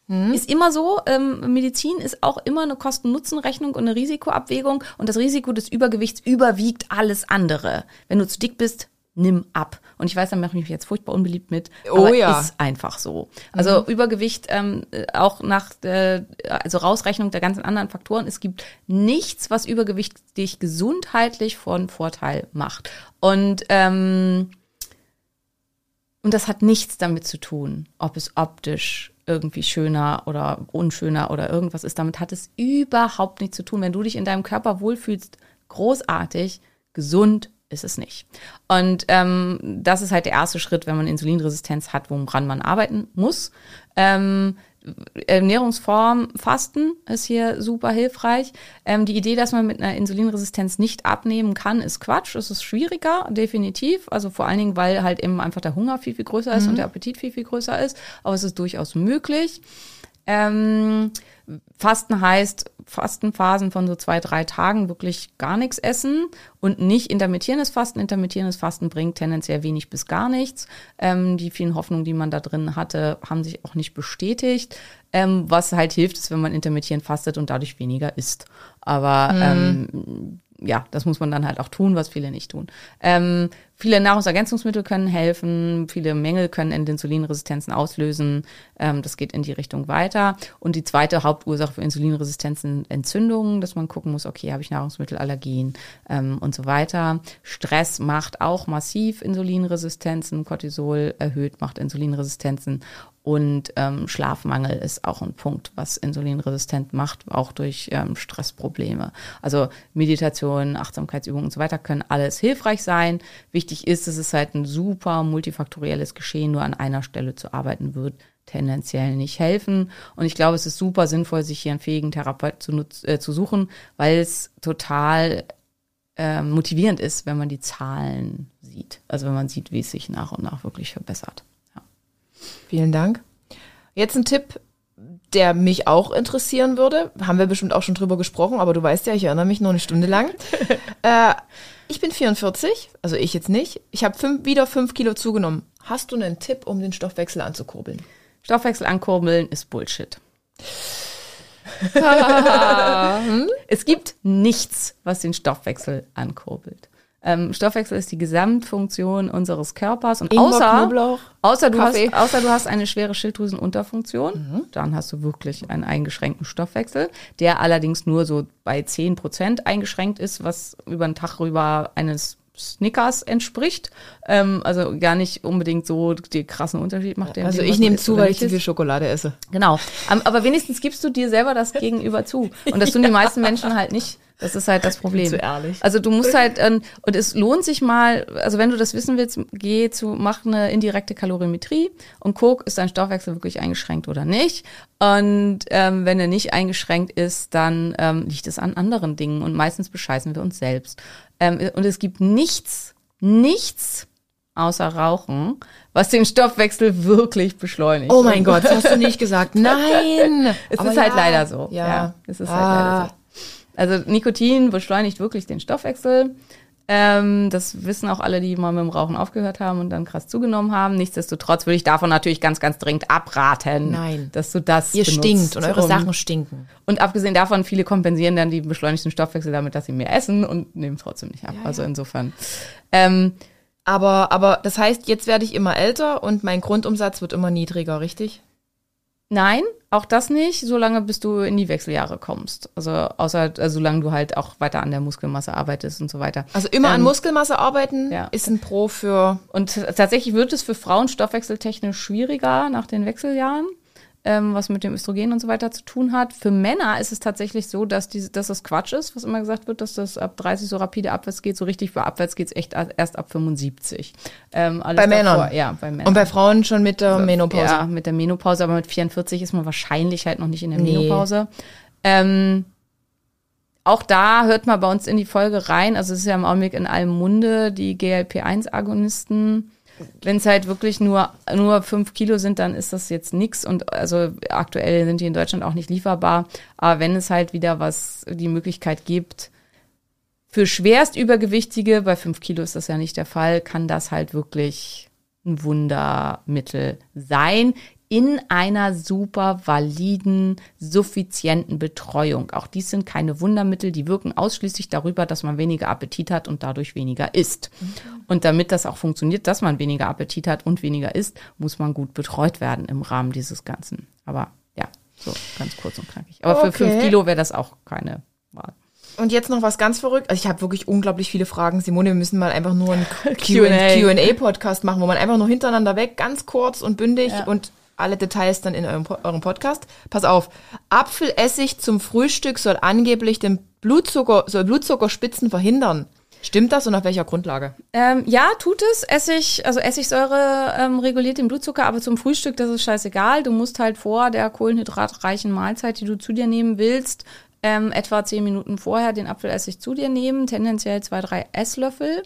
ist immer so. Ähm, Medizin ist auch immer eine Kosten-Nutzen-Rechnung und eine Risikoabwägung. Und das Risiko des Übergewichts überwiegt alles andere. Wenn du zu dick bist, nimm ab. Und ich weiß, da mache ich mich jetzt furchtbar unbeliebt mit. Oh aber ja. ist einfach so. Also Übergewicht ähm, äh, auch nach äh, also Rausrechnung der ganzen anderen Faktoren. Es gibt nichts, was Übergewicht dich gesundheitlich von Vorteil macht. Und ähm, und das hat nichts damit zu tun, ob es optisch irgendwie schöner oder unschöner oder irgendwas ist. Damit hat es überhaupt nichts zu tun. Wenn du dich in deinem Körper wohlfühlst, großartig, gesund ist es nicht. Und ähm, das ist halt der erste Schritt, wenn man Insulinresistenz hat, woran man arbeiten muss. Ähm, Ernährungsform Fasten ist hier super hilfreich. Ähm, die Idee, dass man mit einer Insulinresistenz nicht abnehmen kann, ist Quatsch. Es ist schwieriger, definitiv. Also vor allen Dingen, weil halt eben einfach der Hunger viel, viel größer ist und der Appetit viel, viel größer ist. Aber es ist durchaus möglich. Ähm, Fasten heißt Fastenphasen von so zwei, drei Tagen wirklich gar nichts essen und nicht intermittierendes Fasten. Intermittierendes Fasten bringt tendenziell wenig bis gar nichts. Ähm, die vielen Hoffnungen, die man da drin hatte, haben sich auch nicht bestätigt. Ähm, was halt hilft, ist, wenn man intermittierend fastet und dadurch weniger isst. Aber ähm, ja, das muss man dann halt auch tun, was viele nicht tun. Ähm, viele Nahrungsergänzungsmittel können helfen, viele Mängel können Insulinresistenzen auslösen. Ähm, das geht in die Richtung weiter. Und die zweite Hauptursache für Insulinresistenzen Entzündungen, dass man gucken muss, okay, habe ich Nahrungsmittelallergien ähm, und so weiter. Stress macht auch massiv Insulinresistenzen, Cortisol erhöht macht Insulinresistenzen. Und ähm, Schlafmangel ist auch ein Punkt, was insulinresistent macht, auch durch ähm, Stressprobleme. Also Meditation, Achtsamkeitsübungen und so weiter können alles hilfreich sein. Wichtig ist, dass es halt ein super multifaktorielles Geschehen nur an einer Stelle zu arbeiten wird tendenziell nicht helfen. Und ich glaube, es ist super sinnvoll, sich hier einen fähigen Therapeut zu, äh, zu suchen, weil es total äh, motivierend ist, wenn man die Zahlen sieht. Also wenn man sieht, wie es sich nach und nach wirklich verbessert. Ja. Vielen Dank. Jetzt ein Tipp, der mich auch interessieren würde. Haben wir bestimmt auch schon drüber gesprochen, aber du weißt ja, ich erinnere mich nur eine Stunde lang. äh, ich bin 44, also ich jetzt nicht. Ich habe fünf, wieder fünf Kilo zugenommen. Hast du einen Tipp, um den Stoffwechsel anzukurbeln? Stoffwechsel ankurbeln ist Bullshit. es gibt nichts, was den Stoffwechsel ankurbelt. Ähm, Stoffwechsel ist die Gesamtfunktion unseres Körpers. Und Ingwer, außer, Knoblauch, außer, du hast, außer du hast eine schwere Schilddrüsenunterfunktion, dann hast du wirklich einen eingeschränkten Stoffwechsel, der allerdings nur so bei 10 Prozent eingeschränkt ist, was über den Tag rüber eines Snickers entspricht. Ähm, also gar nicht unbedingt so den krassen Unterschied macht. der Also dem, ich nehme zu, weil ich zu viel Schokolade esse. Genau. Am- Aber wenigstens gibst du dir selber das Gegenüber zu. Und das tun die meisten Menschen halt nicht. Das ist halt das Problem. Zu ehrlich. Also du musst halt, ähm, und es lohnt sich mal, also wenn du das wissen willst, geh zu, mach eine indirekte Kalorimetrie und guck, ist dein Stoffwechsel wirklich eingeschränkt oder nicht. Und ähm, wenn er nicht eingeschränkt ist, dann ähm, liegt es an anderen Dingen und meistens bescheißen wir uns selbst. Ähm, und es gibt nichts, nichts außer Rauchen, was den Stoffwechsel wirklich beschleunigt. Oh mein Gott, das hast du nicht gesagt. Nein! Es Aber ist halt ja. leider so. Ja. es ist Ah. halt leider so. Also Nikotin beschleunigt wirklich den Stoffwechsel. Ähm, das wissen auch alle, die mal mit dem Rauchen aufgehört haben und dann krass zugenommen haben. Nichtsdestotrotz würde ich davon natürlich ganz, ganz dringend abraten. Nein. Dass du das Ihr benutzt, stinkt und eure um- Sachen stinken. Und abgesehen davon, viele kompensieren dann die beschleunigten Stoffwechsel damit, dass sie mehr essen und nehmen trotzdem nicht ab. Also insofern. Ähm, Aber, aber das heißt, jetzt werde ich immer älter und mein Grundumsatz wird immer niedriger, richtig? Nein, auch das nicht, solange bis du in die Wechseljahre kommst. Also außer also solange du halt auch weiter an der Muskelmasse arbeitest und so weiter. Also immer an Ähm, Muskelmasse arbeiten ja. ist ein Pro für. Und tatsächlich wird es für Frauen stoffwechseltechnisch schwieriger nach den Wechseljahren, ähm, was mit dem Östrogen und so weiter zu tun hat. Für Männer ist es tatsächlich so, dass, die, dass das Quatsch ist, was immer gesagt wird, dass das ab 30 so rapide abwärts geht. So richtig für abwärts geht es echt erst ab 75. Ähm, Bei Männern? Ja, bei Männern. Und bei Frauen schon mit der Menopause. Ja, mit der Menopause, aber mit 44 ist man wahrscheinlich halt noch nicht in der Nee. Menopause. Ähm, auch da hört mal bei uns in die Folge rein. Also es ist ja im Augenblick in allem Munde, die GLP-1-Agonisten. Wenn es halt wirklich nur, nur fünf Kilo sind, dann ist das jetzt nix. Und also aktuell sind die in Deutschland auch nicht lieferbar. Aber wenn es halt wieder was, die Möglichkeit gibt, für schwerst Übergewichtige, bei fünf Kilo ist das ja nicht der Fall, kann das halt wirklich ein Wundermittel sein in einer super validen, suffizienten Betreuung. Auch dies sind keine Wundermittel, die wirken ausschließlich darüber, dass man weniger Appetit hat und dadurch weniger isst. Und damit das auch funktioniert, dass man weniger Appetit hat und weniger isst, muss man gut betreut werden im Rahmen dieses Ganzen. Aber ja, so ganz kurz und knackig. Aber für Okay. fünf Kilo wäre das auch keine Wahl. Und jetzt noch was ganz verrückt. Also ich habe wirklich unglaublich viele Fragen. Simone, wir müssen mal einfach nur einen Q&A. Q&A-Podcast machen, wo man einfach nur hintereinander weg, ganz kurz und bündig Ja. und alle Details dann in eurem, eurem Podcast. Pass auf. Apfelessig zum Frühstück soll angeblich den Blutzucker, soll Blutzuckerspitzen verhindern. Stimmt das und auf welcher Grundlage? Ähm, ja, tut es. Essig, also Essigsäure ähm, reguliert den Blutzucker, aber zum Frühstück, das ist scheißegal. Du musst halt vor der kohlenhydratreichen Mahlzeit, die du zu dir nehmen willst, ähm, etwa zehn Minuten vorher den Apfelessig zu dir nehmen, tendenziell zwei, drei Esslöffel.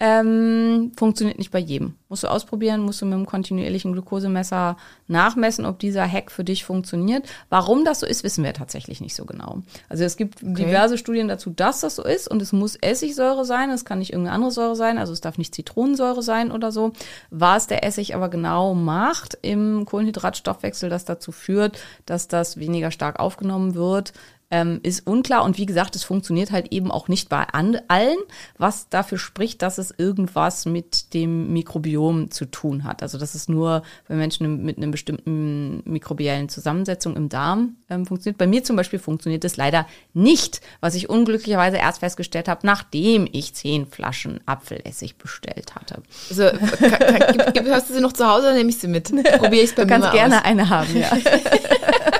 Ähm, funktioniert nicht bei jedem. Musst du ausprobieren, musst du mit einem kontinuierlichen Glukosemesser nachmessen, ob dieser Hack für dich funktioniert. Warum das so ist, wissen wir tatsächlich nicht so genau. Also es gibt diverse Studien dazu, dass das so ist und es muss Essigsäure sein, es kann nicht irgendeine andere Säure sein, also es darf nicht Zitronensäure sein oder so. Was der Essig aber genau macht im Kohlenhydratstoffwechsel, das dazu führt, dass das weniger stark aufgenommen wird, ähm, ist unklar. Und wie gesagt, es funktioniert halt eben auch nicht bei an allen, was dafür spricht, dass es irgendwas mit dem Mikrobiom zu tun hat. Also dass es nur bei Menschen mit einer bestimmten mikrobiellen Zusammensetzung im Darm ähm, funktioniert. Bei mir zum Beispiel funktioniert es leider nicht, was ich unglücklicherweise erst festgestellt habe, nachdem ich zehn Flaschen Apfelessig bestellt hatte. Also, kann, kann, gib, gib, hast du sie noch zu Hause oder nehme ich sie mit? Probiere ich es bei Du mir kannst gerne aus. eine haben, ja.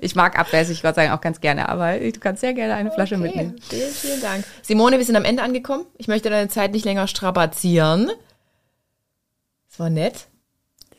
ich mag Apfelessig, Gott sei Dank, auch ganz gerne, aber du kannst sehr gerne eine Flasche Okay, mitnehmen. Vielen, vielen Dank. Simone, wir sind am Ende angekommen. Ich möchte deine Zeit nicht länger strapazieren. Es war nett.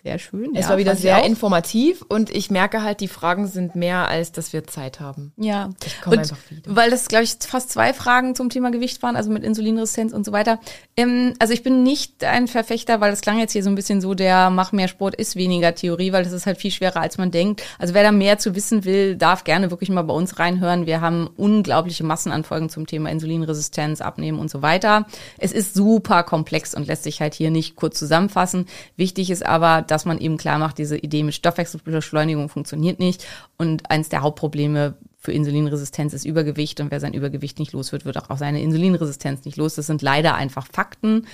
Sehr schön. Es ja, war wieder sehr informativ und ich merke halt, die Fragen sind mehr, als dass wir Zeit haben. Ja, Ich komme einfach wieder. weil das, glaube ich, fast zwei Fragen zum Thema Gewicht waren, also mit Insulinresistenz und so weiter. Ähm, also ich bin nicht ein Verfechter, weil das klang jetzt hier so ein bisschen so der Mach mehr Sport ist weniger Theorie, weil das ist halt viel schwerer, als man denkt. Also wer da mehr zu wissen will, darf gerne wirklich mal bei uns reinhören. Wir haben unglaubliche Massenanfolgen zum Thema Insulinresistenz, Abnehmen und so weiter. Es ist super komplex und lässt sich halt hier nicht kurz zusammenfassen. Wichtig ist aber, dass man eben klar macht, diese Idee mit Stoffwechselbeschleunigung funktioniert nicht. Und eins der Hauptprobleme für Insulinresistenz ist Übergewicht. Und wer sein Übergewicht nicht los wird, wird auch seine Insulinresistenz nicht los. Das sind leider einfach Fakten.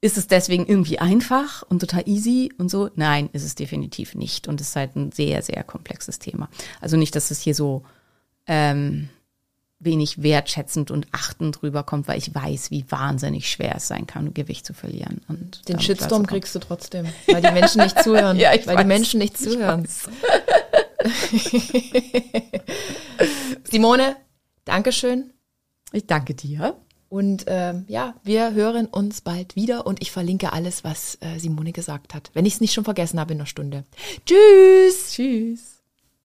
Ist es deswegen irgendwie einfach und total easy und so? Nein, ist es definitiv nicht. Und es ist halt ein sehr, sehr komplexes Thema. Also nicht, dass es hier so ähm, wenig wertschätzend und achtend rüberkommt, weil ich weiß, wie wahnsinnig schwer es sein kann, Gewicht zu verlieren. Und Den Shitstorm kriegst du trotzdem, weil die Menschen nicht zuhören. Ja, ich weil weiß. die Menschen nicht zuhören. Simone, Dankeschön. Ich danke dir. Und ähm, ja, wir hören uns bald wieder und ich verlinke alles, was äh, Simone gesagt hat. Wenn ich es nicht schon vergessen habe in einer Stunde. Tschüss. Tschüss.